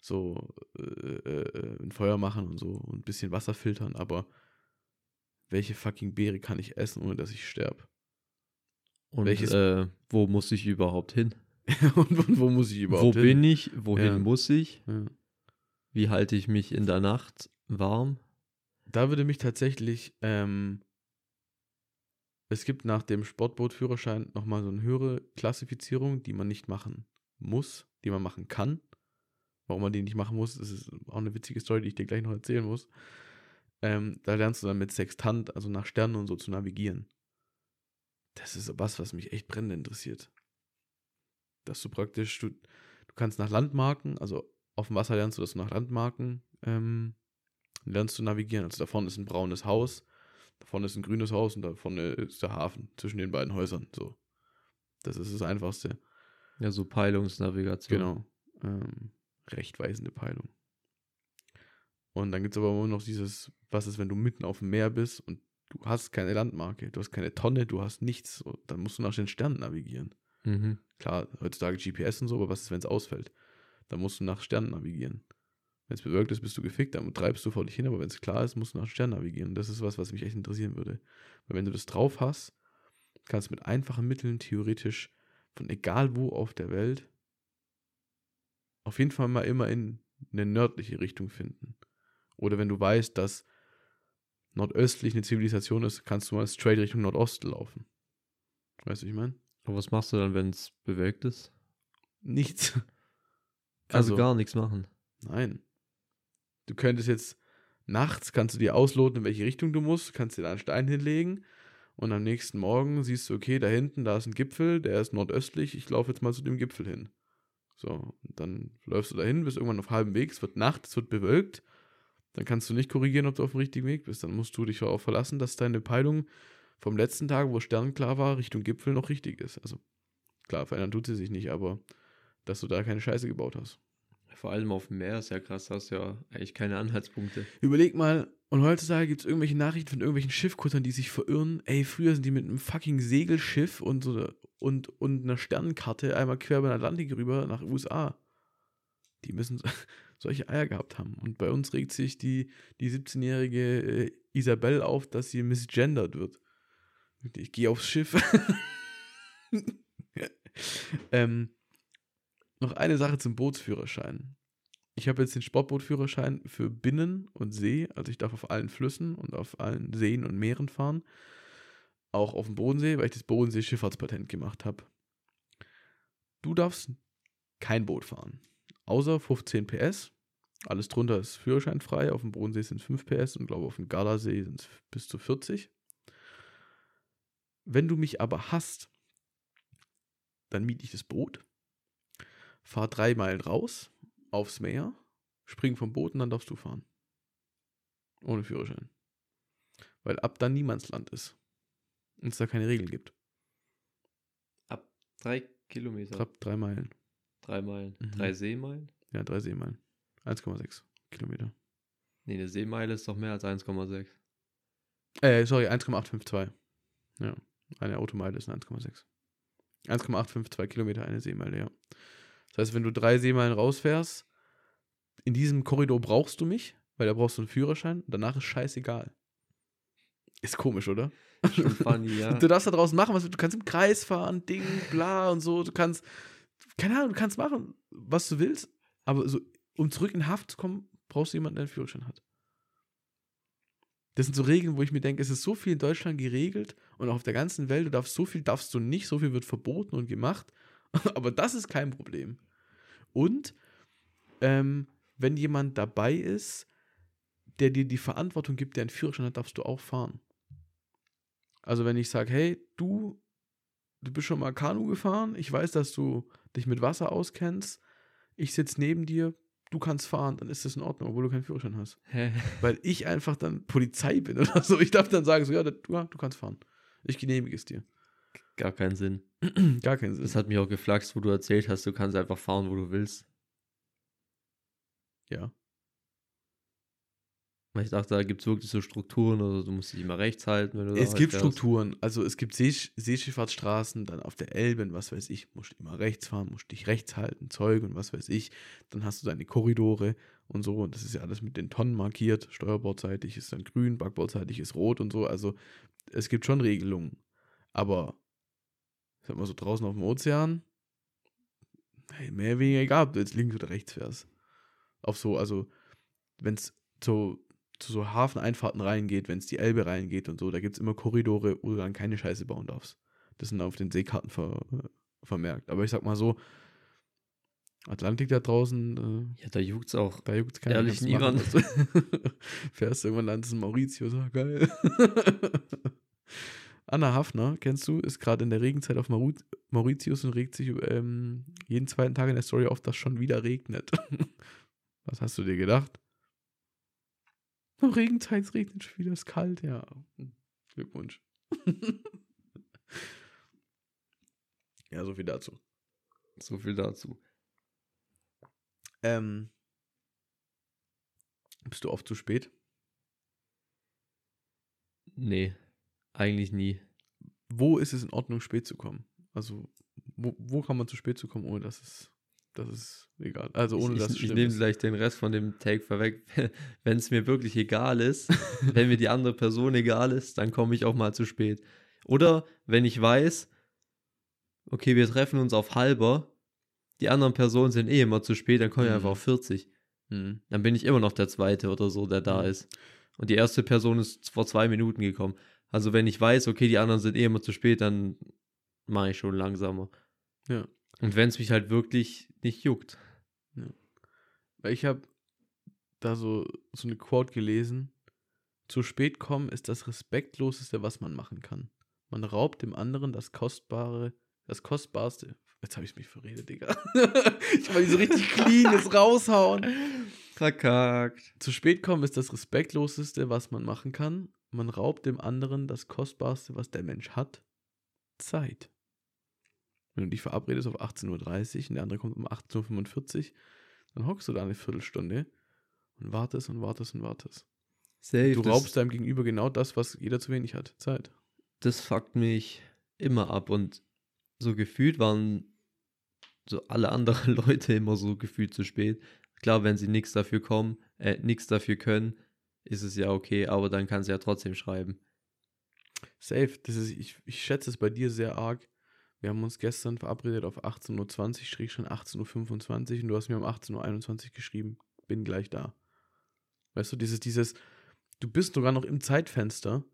so äh, äh, ein Feuer machen und so und ein bisschen Wasser filtern, aber welche fucking Beere kann ich essen, ohne dass ich sterbe? Und Welches- äh, wo muss ich überhaupt hin? und, und wo muss ich überhaupt Wo hin? bin ich? Wohin Ja. muss ich? Ja. Wie halte ich mich in der Nacht warm? Da würde mich tatsächlich, ähm, es gibt nach dem Sportbootführerschein nochmal so eine höhere Klassifizierung, die man nicht machen muss, die man machen kann. Warum man die nicht machen muss, das ist auch eine witzige Story, die ich dir gleich noch erzählen muss. Ähm, da lernst du dann mit Sextant, also nach Sternen und so zu navigieren. Das ist was, was mich echt brennend interessiert. Dass du praktisch, du, du kannst nach Landmarken, also auf dem Wasser lernst du, dass du nach Landmarken ähm, lernst du navigieren. Also da vorne ist ein braunes Haus, da vorne ist ein grünes Haus und da vorne ist der Hafen zwischen den beiden Häusern. So. Das ist das Einfachste. Ja, so Peilungsnavigation. Genau. Ähm, rechtweisende Peilung. Und dann gibt es aber immer noch dieses, was ist, wenn du mitten auf dem Meer bist und du hast keine Landmarke, du hast keine Tonne, du hast nichts. Dann musst du nach den Sternen navigieren. Mhm. Klar, heutzutage GPS und so, aber was ist, wenn es ausfällt? Dann musst du nach Sternen navigieren. Wenn es bewölkt ist, bist du gefickt, dann treibst du vor dich hin, aber wenn es klar ist, musst du nach dem Stern navigieren. Das ist was, was mich echt interessieren würde. Weil wenn du das drauf hast, kannst du mit einfachen Mitteln theoretisch von egal wo auf der Welt auf jeden Fall mal immer in eine nördliche Richtung finden. Oder wenn du weißt, dass nordöstlich eine Zivilisation ist, kannst du mal straight Richtung Nordosten laufen. Weißt du, ich meine? Aber was machst du dann, wenn es bewölkt ist? Nichts. Also, gar nichts machen. Nein. Du könntest jetzt nachts, kannst du dir ausloten, in welche Richtung du musst, kannst dir da einen Stein hinlegen und am nächsten Morgen siehst du, okay, da hinten, da ist ein Gipfel, der ist nordöstlich, ich laufe jetzt mal zu dem Gipfel hin. So, und dann läufst du dahin, bist irgendwann auf halbem Weg, es wird Nacht, es wird bewölkt, dann kannst du nicht korrigieren, ob du auf dem richtigen Weg bist. Dann musst du dich darauf verlassen, dass deine Peilung vom letzten Tag, wo sternklar war, Richtung Gipfel noch richtig ist. Also klar, verändern tut sie sich nicht, aber dass du da keine Scheiße gebaut hast. Vor allem auf dem Meer ist ja krass, hast ja eigentlich keine Anhaltspunkte. Überleg mal, und heutzutage gibt es irgendwelche Nachrichten von irgendwelchen Schiffkuttern, die sich verirren. Ey, früher sind die mit einem fucking Segelschiff und so und, und einer Sternenkarte einmal quer über den Atlantik rüber nach USA. Die müssen solche Eier gehabt haben. Und bei uns regt sich die, die 17-jährige äh, Isabel auf, dass sie misgendert wird. Ich gehe aufs Schiff. ähm, noch eine Sache zum Bootsführerschein. Ich habe jetzt den Sportbootführerschein für Binnen und See, also ich darf auf allen Flüssen und auf allen Seen und Meeren fahren. Auch auf dem Bodensee, weil ich das Bodensee-Schifffahrtspatent gemacht habe. Du darfst kein Boot fahren. Außer 15 PS. Alles drunter ist führerscheinfrei. Auf dem Bodensee sind es 5 PS und glaube auf dem Gardasee sind es bis zu 40. Wenn du mich aber hast, dann miete ich das Boot, fahr drei Meilen raus aufs Meer, spring vom Boot und dann darfst du fahren. Ohne Führerschein. Weil ab dann Niemandsland ist. Und es da keine Regeln gibt. Ab drei Kilometer. Ab drei Meilen. Drei Meilen. Mhm. Drei Seemeilen? Ja, drei Seemeilen. 1,6 Kilometer. Nee, eine Seemeile ist doch mehr als 1,6. Äh, sorry, 1,852. Ja, eine Automeile ist 1,6. 1,852 Kilometer eine Seemeile, ja. Das heißt, wenn du drei Seemeilen rausfährst, in diesem Korridor brauchst du mich, weil da brauchst du einen Führerschein. Danach ist scheißegal. Ist komisch, oder? Schon funny, ja. Du darfst da draußen machen, was du, du kannst im Kreis fahren, Ding, bla und so. Du kannst, keine Ahnung, du kannst machen, was du willst. Aber so, um zurück in Haft zu kommen, brauchst du jemanden, der einen Führerschein hat. Das sind so Regeln, wo ich mir denke, es ist so viel in Deutschland geregelt und auch auf der ganzen Welt, du darfst so viel, darfst du nicht, so viel wird verboten und gemacht. Aber das ist kein Problem. Und ähm, wenn jemand dabei ist, der dir die Verantwortung gibt, der einen Führerschein hat, darfst du auch fahren. Also wenn ich sage, hey, du, du bist schon mal Kanu gefahren, ich weiß, dass du dich mit Wasser auskennst, ich sitze neben dir, du kannst fahren, dann ist das in Ordnung, obwohl du keinen Führerschein hast. Weil ich einfach dann Polizei bin oder so. Ich darf dann sagen, so, ja, du, du kannst fahren. Ich genehmige es dir. Gar keinen Sinn. Gar keinen Sinn. Das hat mich auch geflaxt, wo du erzählt hast, du kannst einfach fahren, wo du willst. ja. Weil ich dachte, da gibt es wirklich so Strukturen oder du musst dich immer rechts halten, wenn du Es halt gibt fährst. Strukturen. Also es gibt See Seeschifffahrtsstraßen, dann auf der Elbe, und was weiß ich, musst du immer rechts fahren, musst dich rechts halten, Zeug und was weiß ich. Dann hast du deine Korridore und so. Und das ist ja alles mit den Tonnen markiert. Steuerbordseitig ist dann grün, backbordseitig ist rot und so. Also es gibt schon Regelungen. Aber, ich sag mal so, draußen auf dem Ozean, hey, mehr oder weniger egal, ob du jetzt links oder rechts fährst. Auf so, also, wenn es so zu so Hafeneinfahrten reingeht, wenn es die Elbe reingeht und so, da gibt es immer Korridore, wo du dann keine Scheiße bauen darfst. Das sind auf den Seekarten ver, vermerkt. Aber ich sag mal so, Atlantik da draußen, äh, Ja, da juckt's auch. da juckt es keinen. Ehrlich niemand. Fährst irgendwann landest in Mauritius, ah, geil. Anna Hafner, kennst du, ist gerade in der Regenzeit auf Maurut Mauritius und regt sich ähm, jeden zweiten Tag in der Story auf, dass schon wieder regnet. Was hast du dir gedacht? Oh, Regenzeit, es regnet schon wieder, ist kalt, ja. Glückwunsch. ja, so viel dazu. So viel dazu. Ähm, bist du oft zu spät? Nee, eigentlich nie. Wo ist es in Ordnung, spät zu kommen? Also, wo, wo kann man zu spät zu kommen, ohne dass es. Das ist egal. Also ohne ich, dass ich, ich nehme gleich den Rest von dem Take vorweg. Wenn es mir wirklich egal ist, wenn mir die andere Person egal ist, dann komme ich auch mal zu spät. Oder wenn ich weiß, okay, wir treffen uns auf halber, die anderen Personen sind eh immer zu spät, dann komme ich Mhm. einfach auf 40. Hm. Dann bin ich immer noch der Zweite oder so, der da Mhm. ist. Und die erste Person ist vor zwei Minuten gekommen. Also wenn ich weiß, okay, die anderen sind eh immer zu spät, dann mache ich schon langsamer. Ja. Und wenn es mich halt wirklich nicht juckt. Weil ich habe da so, so eine Quote gelesen. Zu spät kommen ist das Respektloseste, was man machen kann. Man raubt dem anderen das Kostbare, das Kostbarste. Jetzt habe ich mich verredet, Digga. ich wollte so richtig clean jetzt raushauen. Verkackt. Zu spät kommen ist das Respektloseste, was man machen kann. Man raubt dem anderen das Kostbarste, was der Mensch hat. Zeit. Wenn du dich verabredest auf 18.30 Uhr und der andere kommt um 18.45 Uhr, dann hockst du da eine Viertelstunde und wartest und wartest und wartest. Safe. Du raubst deinem Gegenüber genau das, was jeder zu wenig hat. Zeit. das fuckt mich immer ab und so gefühlt waren so alle anderen Leute immer so gefühlt zu spät. Klar, wenn sie nichts dafür kommen, äh, nichts dafür können, ist es ja okay, aber dann kann sie ja trotzdem schreiben. Safe. Das ist, ich, ich schätze es bei dir sehr arg. Wir haben uns gestern verabredet auf 18.20 Uhr, schräg schon 18.25 Uhr und du hast mir um 18.21 Uhr geschrieben, bin gleich da. Weißt du, dieses, dieses, du bist sogar noch im Zeitfenster,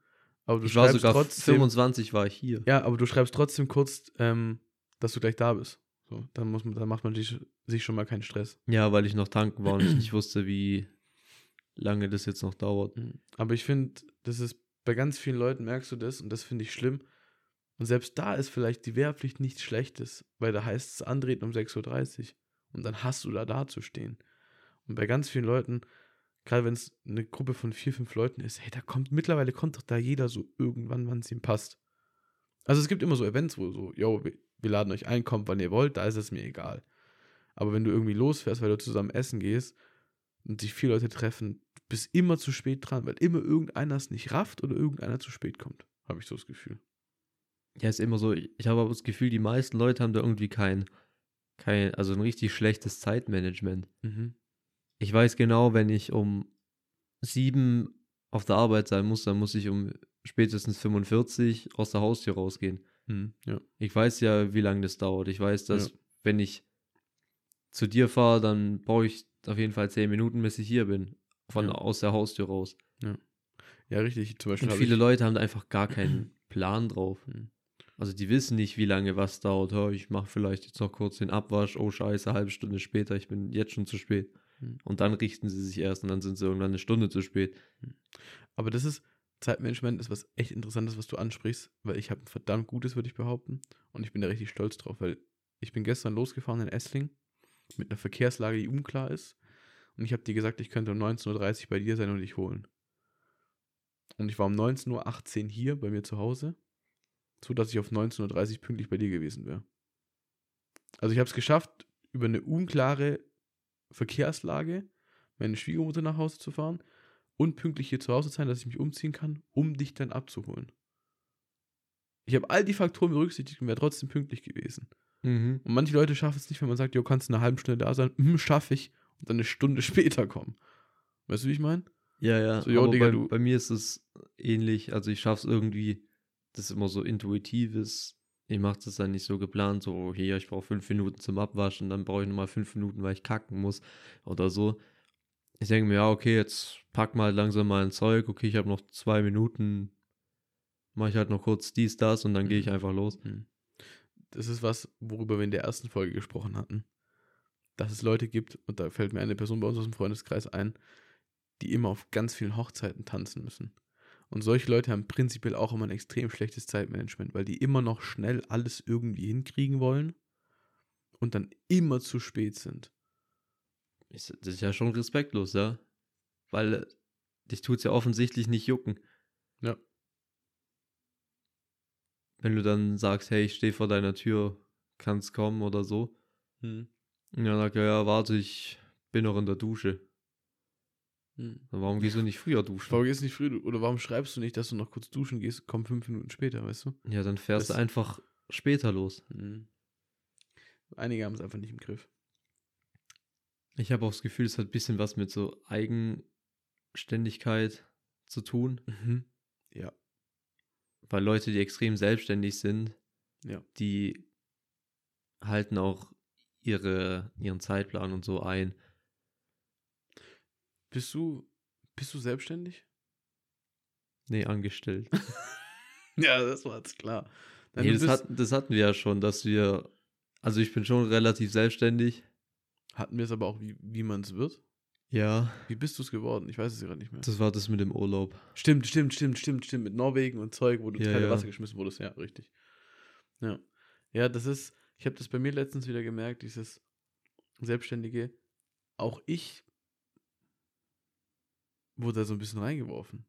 aber du ich war schreibst sogar trotzdem, 25 war ich hier. ja, aber du schreibst trotzdem kurz, ähm, dass du gleich da bist. So, dann muss man, dann macht man sich, sich schon mal keinen Stress. Ja, weil ich noch tanken war und ich nicht wusste, wie lange das jetzt noch dauert. Mhm. Aber ich finde, das ist bei ganz vielen Leuten merkst du das und das finde ich schlimm. Und selbst da ist vielleicht die Wehrpflicht nichts Schlechtes, weil da heißt es antreten um 6.30 Uhr und dann hast du da dazustehen. Und bei ganz vielen Leuten, gerade wenn es eine Gruppe von vier, fünf Leuten ist, hey, da kommt, mittlerweile kommt doch da jeder so irgendwann, wann es ihm passt. Also es gibt immer so Events, wo so, yo, wir, laden euch ein, kommt, wann ihr wollt, da ist es mir egal. Aber wenn du irgendwie losfährst, weil du zusammen essen gehst und sich vier Leute treffen, du bist immer zu spät dran, weil immer irgendeiner es nicht rafft oder irgendeiner zu spät kommt. Habe ich so das Gefühl. Ja, ist immer so, ich habe aber das Gefühl, die meisten Leute haben da irgendwie kein, kein, also ein richtig schlechtes Zeitmanagement. Mhm. Ich weiß genau, wenn ich um sieben auf der Arbeit sein muss, dann muss ich um spätestens 45 aus der Haustür rausgehen. Mhm. Ja. Ich weiß ja, wie lange das dauert. Ich weiß, dass Ja. wenn ich zu dir fahre, dann brauche ich auf jeden Fall zehn Minuten, bis ich hier bin. Von Ja. aus der Haustür raus. ja, richtig. Zum Beispiel Und viele ich, Leute haben da einfach gar keinen Plan drauf. Mhm. Also die wissen nicht, wie lange was dauert. Ja, ich mache vielleicht jetzt noch kurz den Abwasch. Oh scheiße, halbe Stunde später, ich bin jetzt schon zu spät. Mhm. Und dann richten sie sich erst und dann sind sie irgendwann eine Stunde zu spät. Aber das ist, Zeitmanagement ist was echt Interessantes, was du ansprichst, weil ich habe ein verdammt gutes, würde ich behaupten. Und ich bin da richtig stolz drauf, weil ich bin gestern losgefahren in Essling mit einer Verkehrslage, die unklar ist. Und ich habe dir gesagt, ich könnte um 19.30 Uhr bei dir sein und dich holen. Und ich war um 19.18 Uhr hier bei mir zu Hause, so dass ich auf 19.30 Uhr pünktlich bei dir gewesen wäre. Also ich habe es geschafft, über eine unklare Verkehrslage meine Schwiegermutter nach Hause zu fahren und pünktlich hier zu Hause zu sein, dass ich mich umziehen kann, um dich dann abzuholen. Ich habe all die Faktoren berücksichtigt und wäre trotzdem pünktlich gewesen. Mhm. Und manche Leute schaffen es nicht, wenn man sagt, jo, kannst du eine halbe Stunde da sein, hm, schaffe ich, und dann eine Stunde später kommen. Weißt du, wie ich meine? Ja, ja. So, jo, Digga, bei, bei mir ist es ähnlich. Also ich schaffe es irgendwie, das ist immer so intuitives. Ich mache das dann nicht so geplant, so hier, ich brauche fünf Minuten zum Abwaschen, dann brauche ich nochmal fünf Minuten, weil ich kacken muss oder so. Ich denke mir, ja, okay, jetzt pack mal langsam mein Zeug, okay, ich habe noch zwei Minuten, mache ich halt noch kurz dies, das und dann gehe ich Mhm. einfach los. Hm. Das ist was, worüber wir in der ersten Folge gesprochen hatten. Dass es Leute gibt, und da fällt mir eine Person bei uns aus dem Freundeskreis ein, die immer auf ganz vielen Hochzeiten tanzen müssen. Und solche Leute haben prinzipiell auch immer ein extrem schlechtes Zeitmanagement, weil die immer noch schnell alles irgendwie hinkriegen wollen und dann immer zu spät sind. Das ist ja schon respektlos, ja. Weil äh, dich tut's ja offensichtlich nicht jucken. Ja. Wenn du dann sagst, hey, ich stehe vor deiner Tür, kannst kommen oder so. Hm. Und dann sagt er, ja, warte, ich bin noch in der Dusche. Hm. Warum gehst du nicht früher duschen? Warum gehst du nicht früh oder warum schreibst du nicht, dass du noch kurz duschen gehst, komm fünf Minuten später, weißt du? Ja, dann fährst Das- du einfach später los. Hm. Einige haben es einfach nicht im Griff. Ich habe auch das Gefühl, es hat ein bisschen was mit so Eigenständigkeit zu tun, Ja, weil Leute, die extrem selbstständig sind, ja. die halten auch ihre, ihren Zeitplan und so ein. Bist du, bist du selbstständig? Nee, angestellt. Ja, das war jetzt klar. Nein, nee, das, hat, das hatten wir ja schon, dass wir, also ich bin schon relativ selbstständig. hatten wir es aber auch, wie, wie man es wird. Ja, Wie bist du es geworden? Ich weiß es gerade nicht mehr. das war das mit dem Urlaub. Stimmt, stimmt, stimmt, stimmt, stimmt. Mit Norwegen und Zeug, wo du ins Ja, kalte ja. Wasser geschmissen wurdest. Ja, richtig. Ja. Ja, das ist, ich habe das bei mir letztens wieder gemerkt, dieses Selbstständige. Auch ich wurde da so ein bisschen reingeworfen.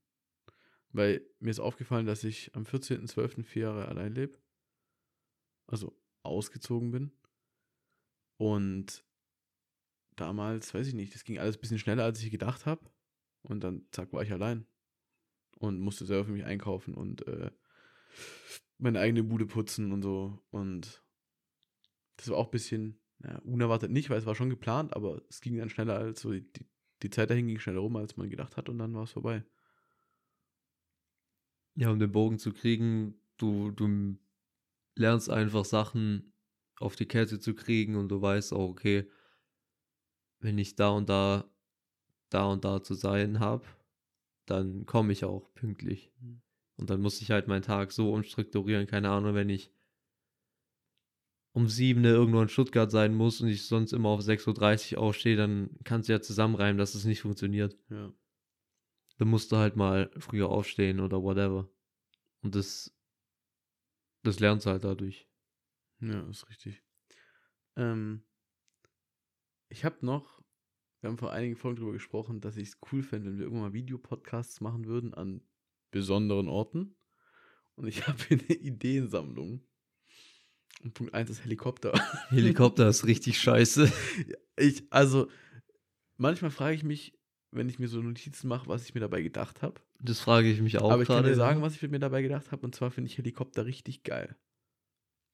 Weil mir ist aufgefallen, dass ich am 14.12. vier Jahre allein lebe. Also ausgezogen bin. Und damals, weiß ich nicht, das ging alles ein bisschen schneller, als ich gedacht habe. Und dann, zack, war ich allein. Und musste selber für mich einkaufen und äh, meine eigene Bude putzen und so. Und das war auch ein bisschen naja, unerwartet nicht, weil es war schon geplant, aber es ging dann schneller als so, die, die, die Zeit dahin ging schneller rum, als man gedacht hat und dann war es vorbei. Ja, um den Bogen zu kriegen, du, du lernst einfach Sachen auf die Kette zu kriegen und du weißt auch, okay, wenn ich da und da, da und da zu sein habe, dann komme ich auch pünktlich. Mhm. Und dann muss ich halt meinen Tag so umstrukturieren, keine Ahnung, wenn ich um sieben irgendwo in Stuttgart sein muss und ich sonst immer auf 6.30 Uhr aufstehe, dann kannst du ja zusammenreimen, dass es nicht funktioniert. Ja. Dann musst du halt mal früher aufstehen oder whatever. Und das, das lernst du halt dadurch. Ja, ist richtig. Ähm, ich habe noch, wir haben vor einigen Folgen darüber gesprochen, dass ich es cool fände, wenn wir irgendwann mal Videopodcasts machen würden an besonderen Orten. Und ich habe eine Ideensammlung. Und Punkt 1 ist Helikopter. Helikopter ist richtig scheiße. Ich, also, manchmal frage ich mich, wenn ich mir so Notizen mache, was ich mir dabei gedacht habe. Das frage ich mich auch Aber ich kann dir sagen, was ich mir dabei gedacht habe. Und zwar finde ich Helikopter richtig geil.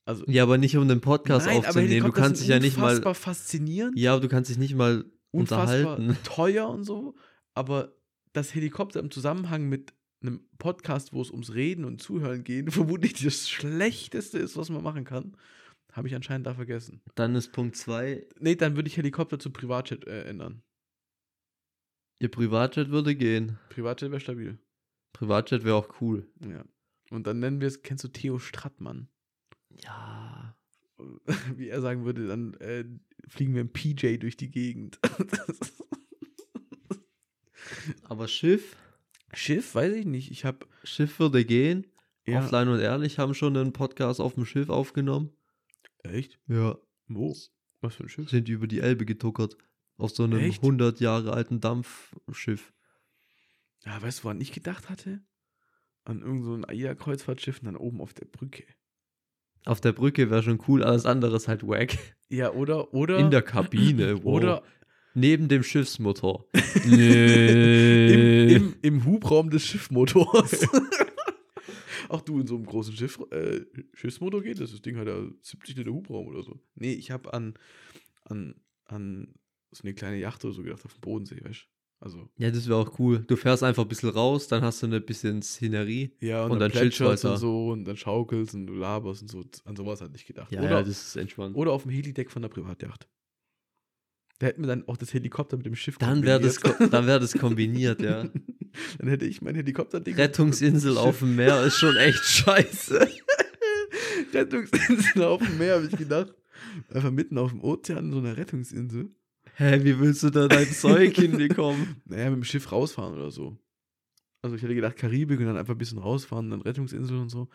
Also, Ja, aber nicht um den Podcast Nein, aufzunehmen. Du Helikopter kannst dich ja nicht mal. unfassbar faszinierend. Ja, aber du kannst dich nicht mal unfassbar unterhalten. teuer und so, aber das Helikopter im Zusammenhang mit einem Podcast, wo es ums Reden und Zuhören geht, vermutlich das Schlechteste ist, was man machen kann, habe ich anscheinend da vergessen. Dann ist Punkt 2, Nee, dann würde ich Helikopter zu Privatjet äh, ändern. ihr Privatjet würde gehen. Privatjet wäre stabil. Privatjet wäre auch cool. Ja. Und dann nennen wir es, kennst du Theo Strattmann? Ja. Wie er sagen würde, dann äh, fliegen wir im PJ durch die Gegend. Aber Schiff? Schiff, weiß ich nicht. Ich habe Schiff würde gehen. ja, Offline und ehrlich haben schon einen Podcast auf dem Schiff aufgenommen. echt? Ja. Wo? Was für ein Schiff? Sind über die Elbe getuckert. Auf so einem Echt? 100 Jahre alten Dampfschiff. Ja, weißt du, woran ich gedacht hatte? An irgendein so ein AIDA-Kreuzfahrtschiff und dann oben auf der Brücke. Auf der Brücke wäre schon cool, alles andere ist halt wack. Ja, oder, oder. In der Kabine, wow. Oder Neben dem Schiffsmotor. im, im, im Hubraum des Schiffmotors. Auch du in so einem großen Schiff, äh, Schiffsmotor geht das? Das Ding hat ja 70 Liter Hubraum oder so. Nee, ich habe an, an, an so eine kleine Yacht oder so gedacht, auf dem Bodensee, weißt du? Also, Ja, das wäre auch cool. Du fährst einfach ein bisschen raus, dann hast du eine bisschen Szenerie. ja, und, Und dann, dann chillst und so und dann schaukelst und du laberst und so. An sowas hatte ich gedacht. Ja, oder, ja, das ist entspannt. oder auf dem Helideck von der Privatjacht. Da hätten wir dann auch das Helikopter mit dem Schiff Dann wäre das, dann wär das kombiniert, ja. Dann hätte ich mein Helikopterding. Rettungsinsel auf dem Meer ist schon echt scheiße. Rettungsinsel auf dem Meer, habe ich gedacht. Einfach mitten auf dem Ozean, so eine Rettungsinsel. Hä, wie willst du da dein Zeug hinbekommen? Naja, mit dem Schiff rausfahren oder so. Also ich hätte gedacht, Karibik und dann einfach ein bisschen rausfahren, dann Rettungsinsel und so.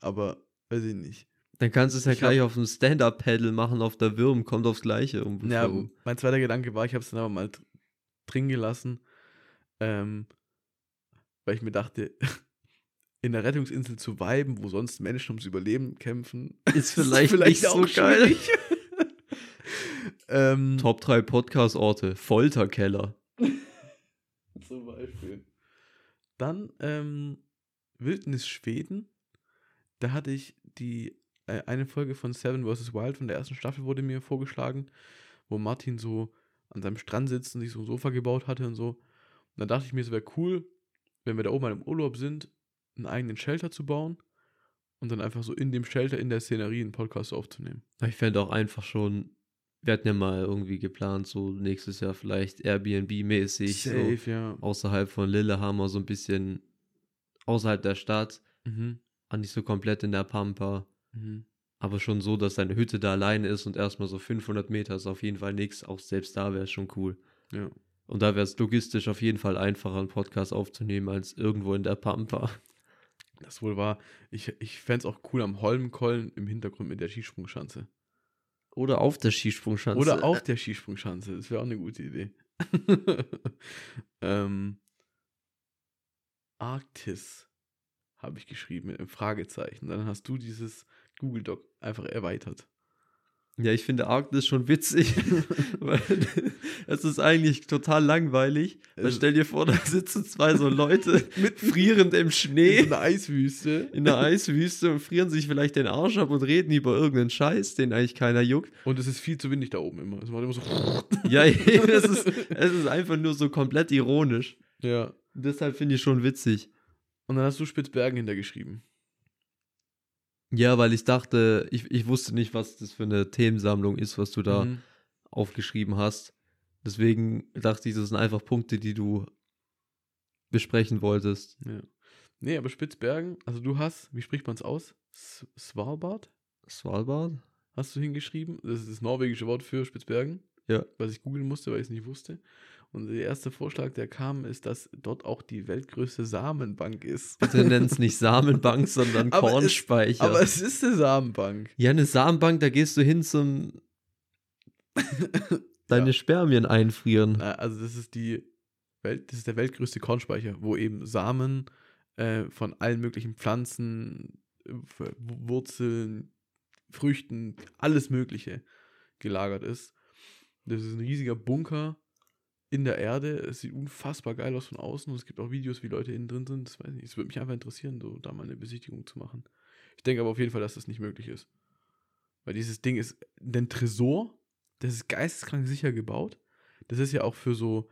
Aber weiß ich nicht. Dann kannst du es ja Ich gleich auf dem Stand-Up-Paddle machen, auf der Würm, kommt aufs Gleiche um. Ja, mein zweiter Gedanke war, ich habe es dann aber mal dr- drin gelassen, ähm, weil ich mir dachte, in der Rettungsinsel zu weiben, wo sonst Menschen ums Überleben kämpfen, Ist vielleicht nicht so geil. ähm, Top 3 Podcast-Orte. Folterkeller. Zum Beispiel. Dann ähm, Wildnis Schweden. Da hatte ich die eine Folge von Seven vs. Wild von der ersten Staffel wurde mir vorgeschlagen, wo Martin so an seinem Strand sitzt und sich so ein Sofa gebaut hatte und so. Und dann dachte ich mir, es wäre cool, wenn wir da oben mal im Urlaub sind, einen eigenen Shelter zu bauen und dann einfach so in dem Shelter, in der Szenerie einen Podcast aufzunehmen. Ich fände auch einfach schon, wir hatten ja mal irgendwie geplant, so nächstes Jahr vielleicht Airbnb-mäßig, so ja. außerhalb von Lillehammer, so ein bisschen außerhalb der Stadt, Mhm. nicht so komplett in der Pampa, Mhm. aber schon so, dass deine Hütte da alleine ist und erstmal so 500 Meter ist auf jeden Fall nichts, auch selbst da wäre es schon cool. Ja. Und da wäre es logistisch auf jeden Fall einfacher, einen Podcast aufzunehmen, als irgendwo in der Pampa. Das wohl war. Ich, ich fände es auch cool am Holmenkollen im Hintergrund mit der Skisprungschanze. Oder auf der Skisprungschanze. Oder auf der Skisprungschanze. Das wäre auch eine gute Idee. ähm, Arktis habe ich geschrieben mit einem Fragezeichen. Dann hast du dieses Google Doc einfach erweitert. Ja, ich finde Arktis schon witzig, weil es ist eigentlich total langweilig. Weil Es- stell dir vor, da sitzen zwei so Leute mit frierend im In Schnee so einer Eiswüste. in der Eiswüste und frieren sich vielleicht den Arsch ab und reden über irgendeinen Scheiß, den eigentlich keiner juckt. Und es ist viel zu windig da oben immer. Es macht immer so. Ja, es ist, es ist einfach nur so komplett ironisch. ja. Und deshalb finde ich schon witzig. Und dann hast du Spitzbergen hintergeschrieben. Ja, weil ich dachte, ich, ich wusste nicht, was das für eine Themensammlung ist, was du da Mhm. aufgeschrieben hast. Deswegen dachte ich, das sind einfach Punkte, die du besprechen wolltest. Ja. Nee, aber Spitzbergen, also du hast, wie spricht man es aus? S Svalbard? Svalbard? Hast du hingeschrieben? Das ist das norwegische Wort für Spitzbergen. Ja. Was ich googeln musste, weil ich es nicht wusste. Und der erste Vorschlag, der kam, ist, dass dort auch die weltgrößte Samenbank ist. Bitte nenn es nicht Samenbank, sondern Kornspeicher. Aber es ist eine Samenbank. ja, eine Samenbank, da gehst du hin zum deine Ja. Spermien einfrieren. Na, Also das ist die Welt, das ist der weltgrößte Kornspeicher, wo eben Samen äh, von allen möglichen Pflanzen, äh, Wurzeln, Früchten, alles Mögliche gelagert ist. Das ist ein riesiger Bunker in der Erde. Es sieht unfassbar geil aus von außen und es gibt auch Videos, wie Leute innen drin sind. Das weiß ich nicht. Es würde mich einfach interessieren, so da mal eine Besichtigung zu machen. Ich denke aber auf jeden Fall, dass das nicht möglich ist. Weil dieses Ding ist ein Tresor, das ist geisteskrank sicher gebaut. Das ist ja auch für so,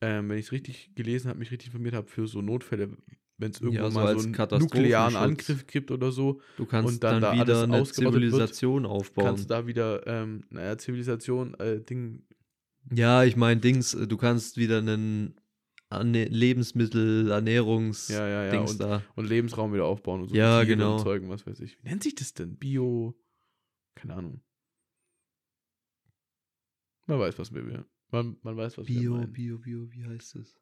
ähm, wenn ich es richtig gelesen habe, mich richtig informiert habe, für so Notfälle, wenn es irgendwo Ja, so mal so einen nuklearen Angriff gibt oder so, Du kannst und dann dann, da wieder eine ausgerottet wird, Zivilisation aufbauen. kannst da wieder, ähm, naja, Zivilisation, äh, Ding, Ja, ich meine, Dings, äh, du kannst wieder einen Lebensmittel, Ernährungs Ja, ja, ja, Dings da. und Lebensraum wieder aufbauen und so. Ja, Tiere genau. Und Zeugen, was weiß ich. Wie nennt sich das denn? Bio, keine Ahnung. Man weiß, was wir, man, man weiß, was wir Bio, meinen. Bio, Bio, wie heißt es?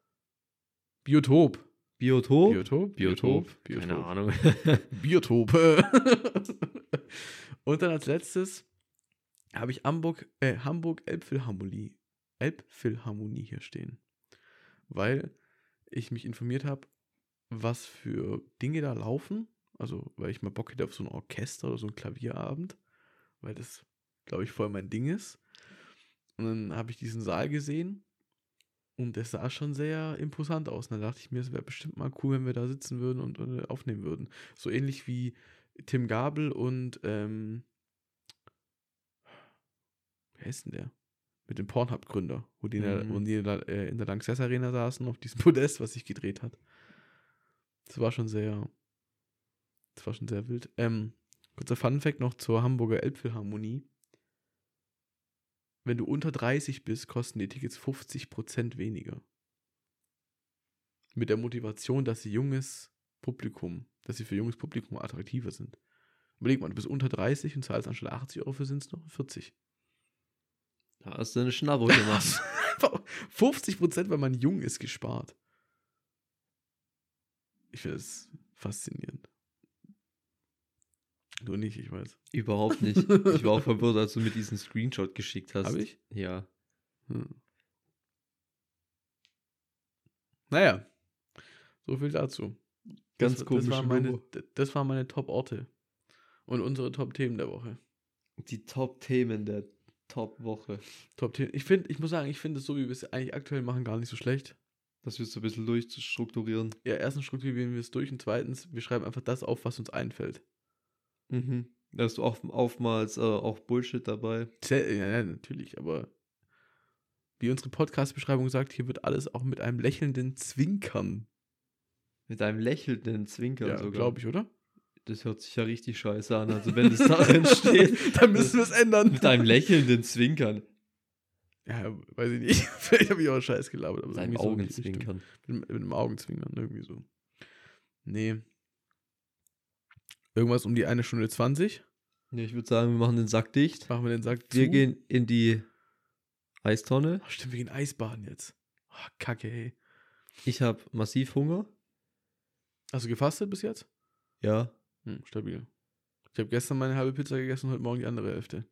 Biotop. Biotop? Biotop? Biotop? Biotop. Keine Ahnung. Biotope. und dann als letztes habe ich Hamburg, äh, Hamburg Elbphilharmonie, Elbphilharmonie hier stehen. Weil ich mich informiert habe, was für Dinge da laufen. Also, weil ich mal Bock hätte auf so ein Orchester oder so ein Klavierabend. Weil das, glaube ich, voll mein Ding ist. Und dann habe ich diesen Saal gesehen. Und der sah schon sehr imposant aus. Und dann dachte ich mir, es wäre bestimmt mal cool, wenn wir da sitzen würden und, äh, aufnehmen würden. So ähnlich wie Tim Gabel und ähm, wer ist denn der? Mit dem Pornhub-Gründer, wo die, in der, Mhm. wo die in der, äh, in der Lanxess Arena saßen, auf diesem Podest, was sich gedreht hat. Das war schon sehr, das war schon sehr wild. Ähm, kurzer Funfact noch zur Hamburger Elbphilharmonie. Wenn du unter 30 bist, kosten die Tickets 50% weniger. Mit der Motivation, dass sie junges Publikum, dass sie für junges Publikum attraktiver sind. Überleg mal, du bist unter 30 und zahlst anstatt 80 Euro für sind es noch 40. Da hast du eine Schnabbo gemacht. Einfach 50%, weil man jung ist, gespart. Ich finde das faszinierend. Du nicht, ich weiß. Überhaupt nicht. Ich war auch verwirrt, als du mir diesen Screenshot geschickt hast. Hab ich? Ja. Hm. Naja, so viel dazu. Ganz das, komische das waren meine, Das waren meine Top-Orte. Und unsere Top-Themen der Woche. Die Top-Themen der Top-Woche. Top-Themen. Ich finde, ich muss sagen, ich finde es so, wie wir es eigentlich aktuell machen, gar nicht so schlecht. Das wirst du ein bisschen durchzustrukturieren. Ja, erstens strukturieren wir es durch und zweitens, wir schreiben einfach das auf, was uns einfällt. Mhm. Da hast du auch oftmals äh, auch Bullshit dabei. Ja, ja, natürlich, aber wie unsere Podcast-Beschreibung sagt, hier wird alles auch mit einem lächelnden Zwinkern. Mit einem lächelnden Zwinkern Ja, sogar. glaube ich, oder? Das hört sich ja richtig scheiße an. Also wenn das darin steht, Dann müssen wir es ändern. mit einem lächelnden Zwinkern. Ja, weiß ich nicht. Vielleicht habe ich auch Scheiß gelabert. Aber Mit einem irgendwie so. Augenzwinkern. Mit, mit einem Augenzwinkern, irgendwie so. Nee. Irgendwas um die eine Stunde 20. Ja, ich würde sagen, wir machen den Sack dicht. Machen wir den Sack Wir zu. gehen in die Eistonne. Ach, stimmt, wir gehen Eisbaden jetzt. Oh, Kacke, ey. Ich habe massiv Hunger. Hast du gefastet bis jetzt? Ja. Hm, stabil. Ich habe gestern meine halbe Pizza gegessen und heute Morgen die andere Hälfte.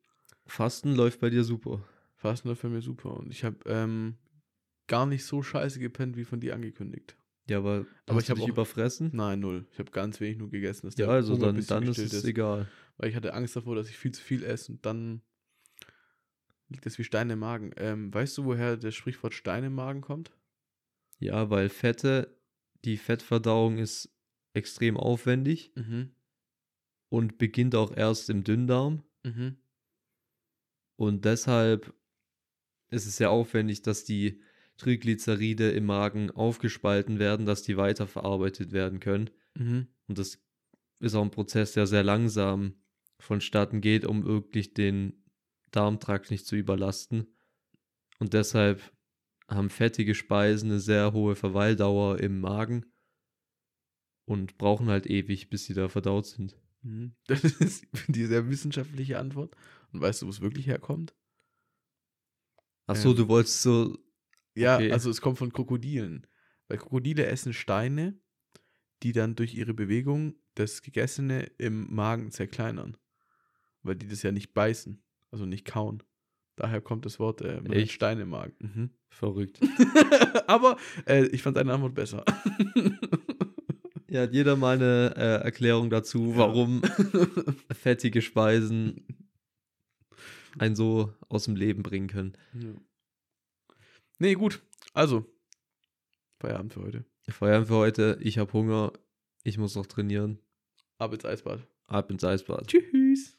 Fasten läuft bei dir super. Fasten läuft für mir super. Und ich habe ähm, gar nicht so scheiße gepennt, wie von dir angekündigt. Ja, aber, Aber ich du hab dich auch- überfressen? Nein, null. Ich habe ganz wenig nur gegessen. Dass Ja, also dann, dann ist es egal. Weil ich hatte Angst davor, dass ich viel zu viel esse und dann liegt das wie Steine im Magen. Ähm, weißt du, woher das Sprichwort Steine im Magen kommt? Ja, weil Fette, die Fettverdauung ist extrem aufwendig Mhm. Und beginnt auch erst im Dünndarm. Mhm. Und deshalb ist es sehr aufwendig, dass die Triglyceride im Magen aufgespalten werden, dass die weiterverarbeitet werden können. Mhm. Und das ist auch ein Prozess, der sehr langsam vonstatten geht, um wirklich den Darmtrakt nicht zu überlasten. Und deshalb haben fettige Speisen eine sehr hohe Verweildauer im Magen und brauchen halt ewig, bis sie da verdaut sind. Mhm. Das ist die sehr wissenschaftliche Antwort. Und weißt du, wo es wirklich herkommt? Achso, Ähm. du wolltest so. Ja, Okay. also es kommt von Krokodilen. Weil Krokodile essen Steine, die dann durch ihre Bewegung das Gegessene im Magen zerkleinern. Weil die das ja nicht beißen, also nicht kauen. Daher kommt das Wort äh, Echt? Stein im Magen. Mhm. Verrückt. Aber äh, ich fand deine Antwort besser. Ja, hat jeder mal eine äh, Erklärung dazu, Ja. warum fettige Speisen einen so aus dem Leben bringen können. ja. Nee, gut. Also, Feierabend für heute. Feiern für heute. Ich habe Hunger. Ich muss noch trainieren. Ab ins Eisbad. Ab ins Eisbad. Tschüss.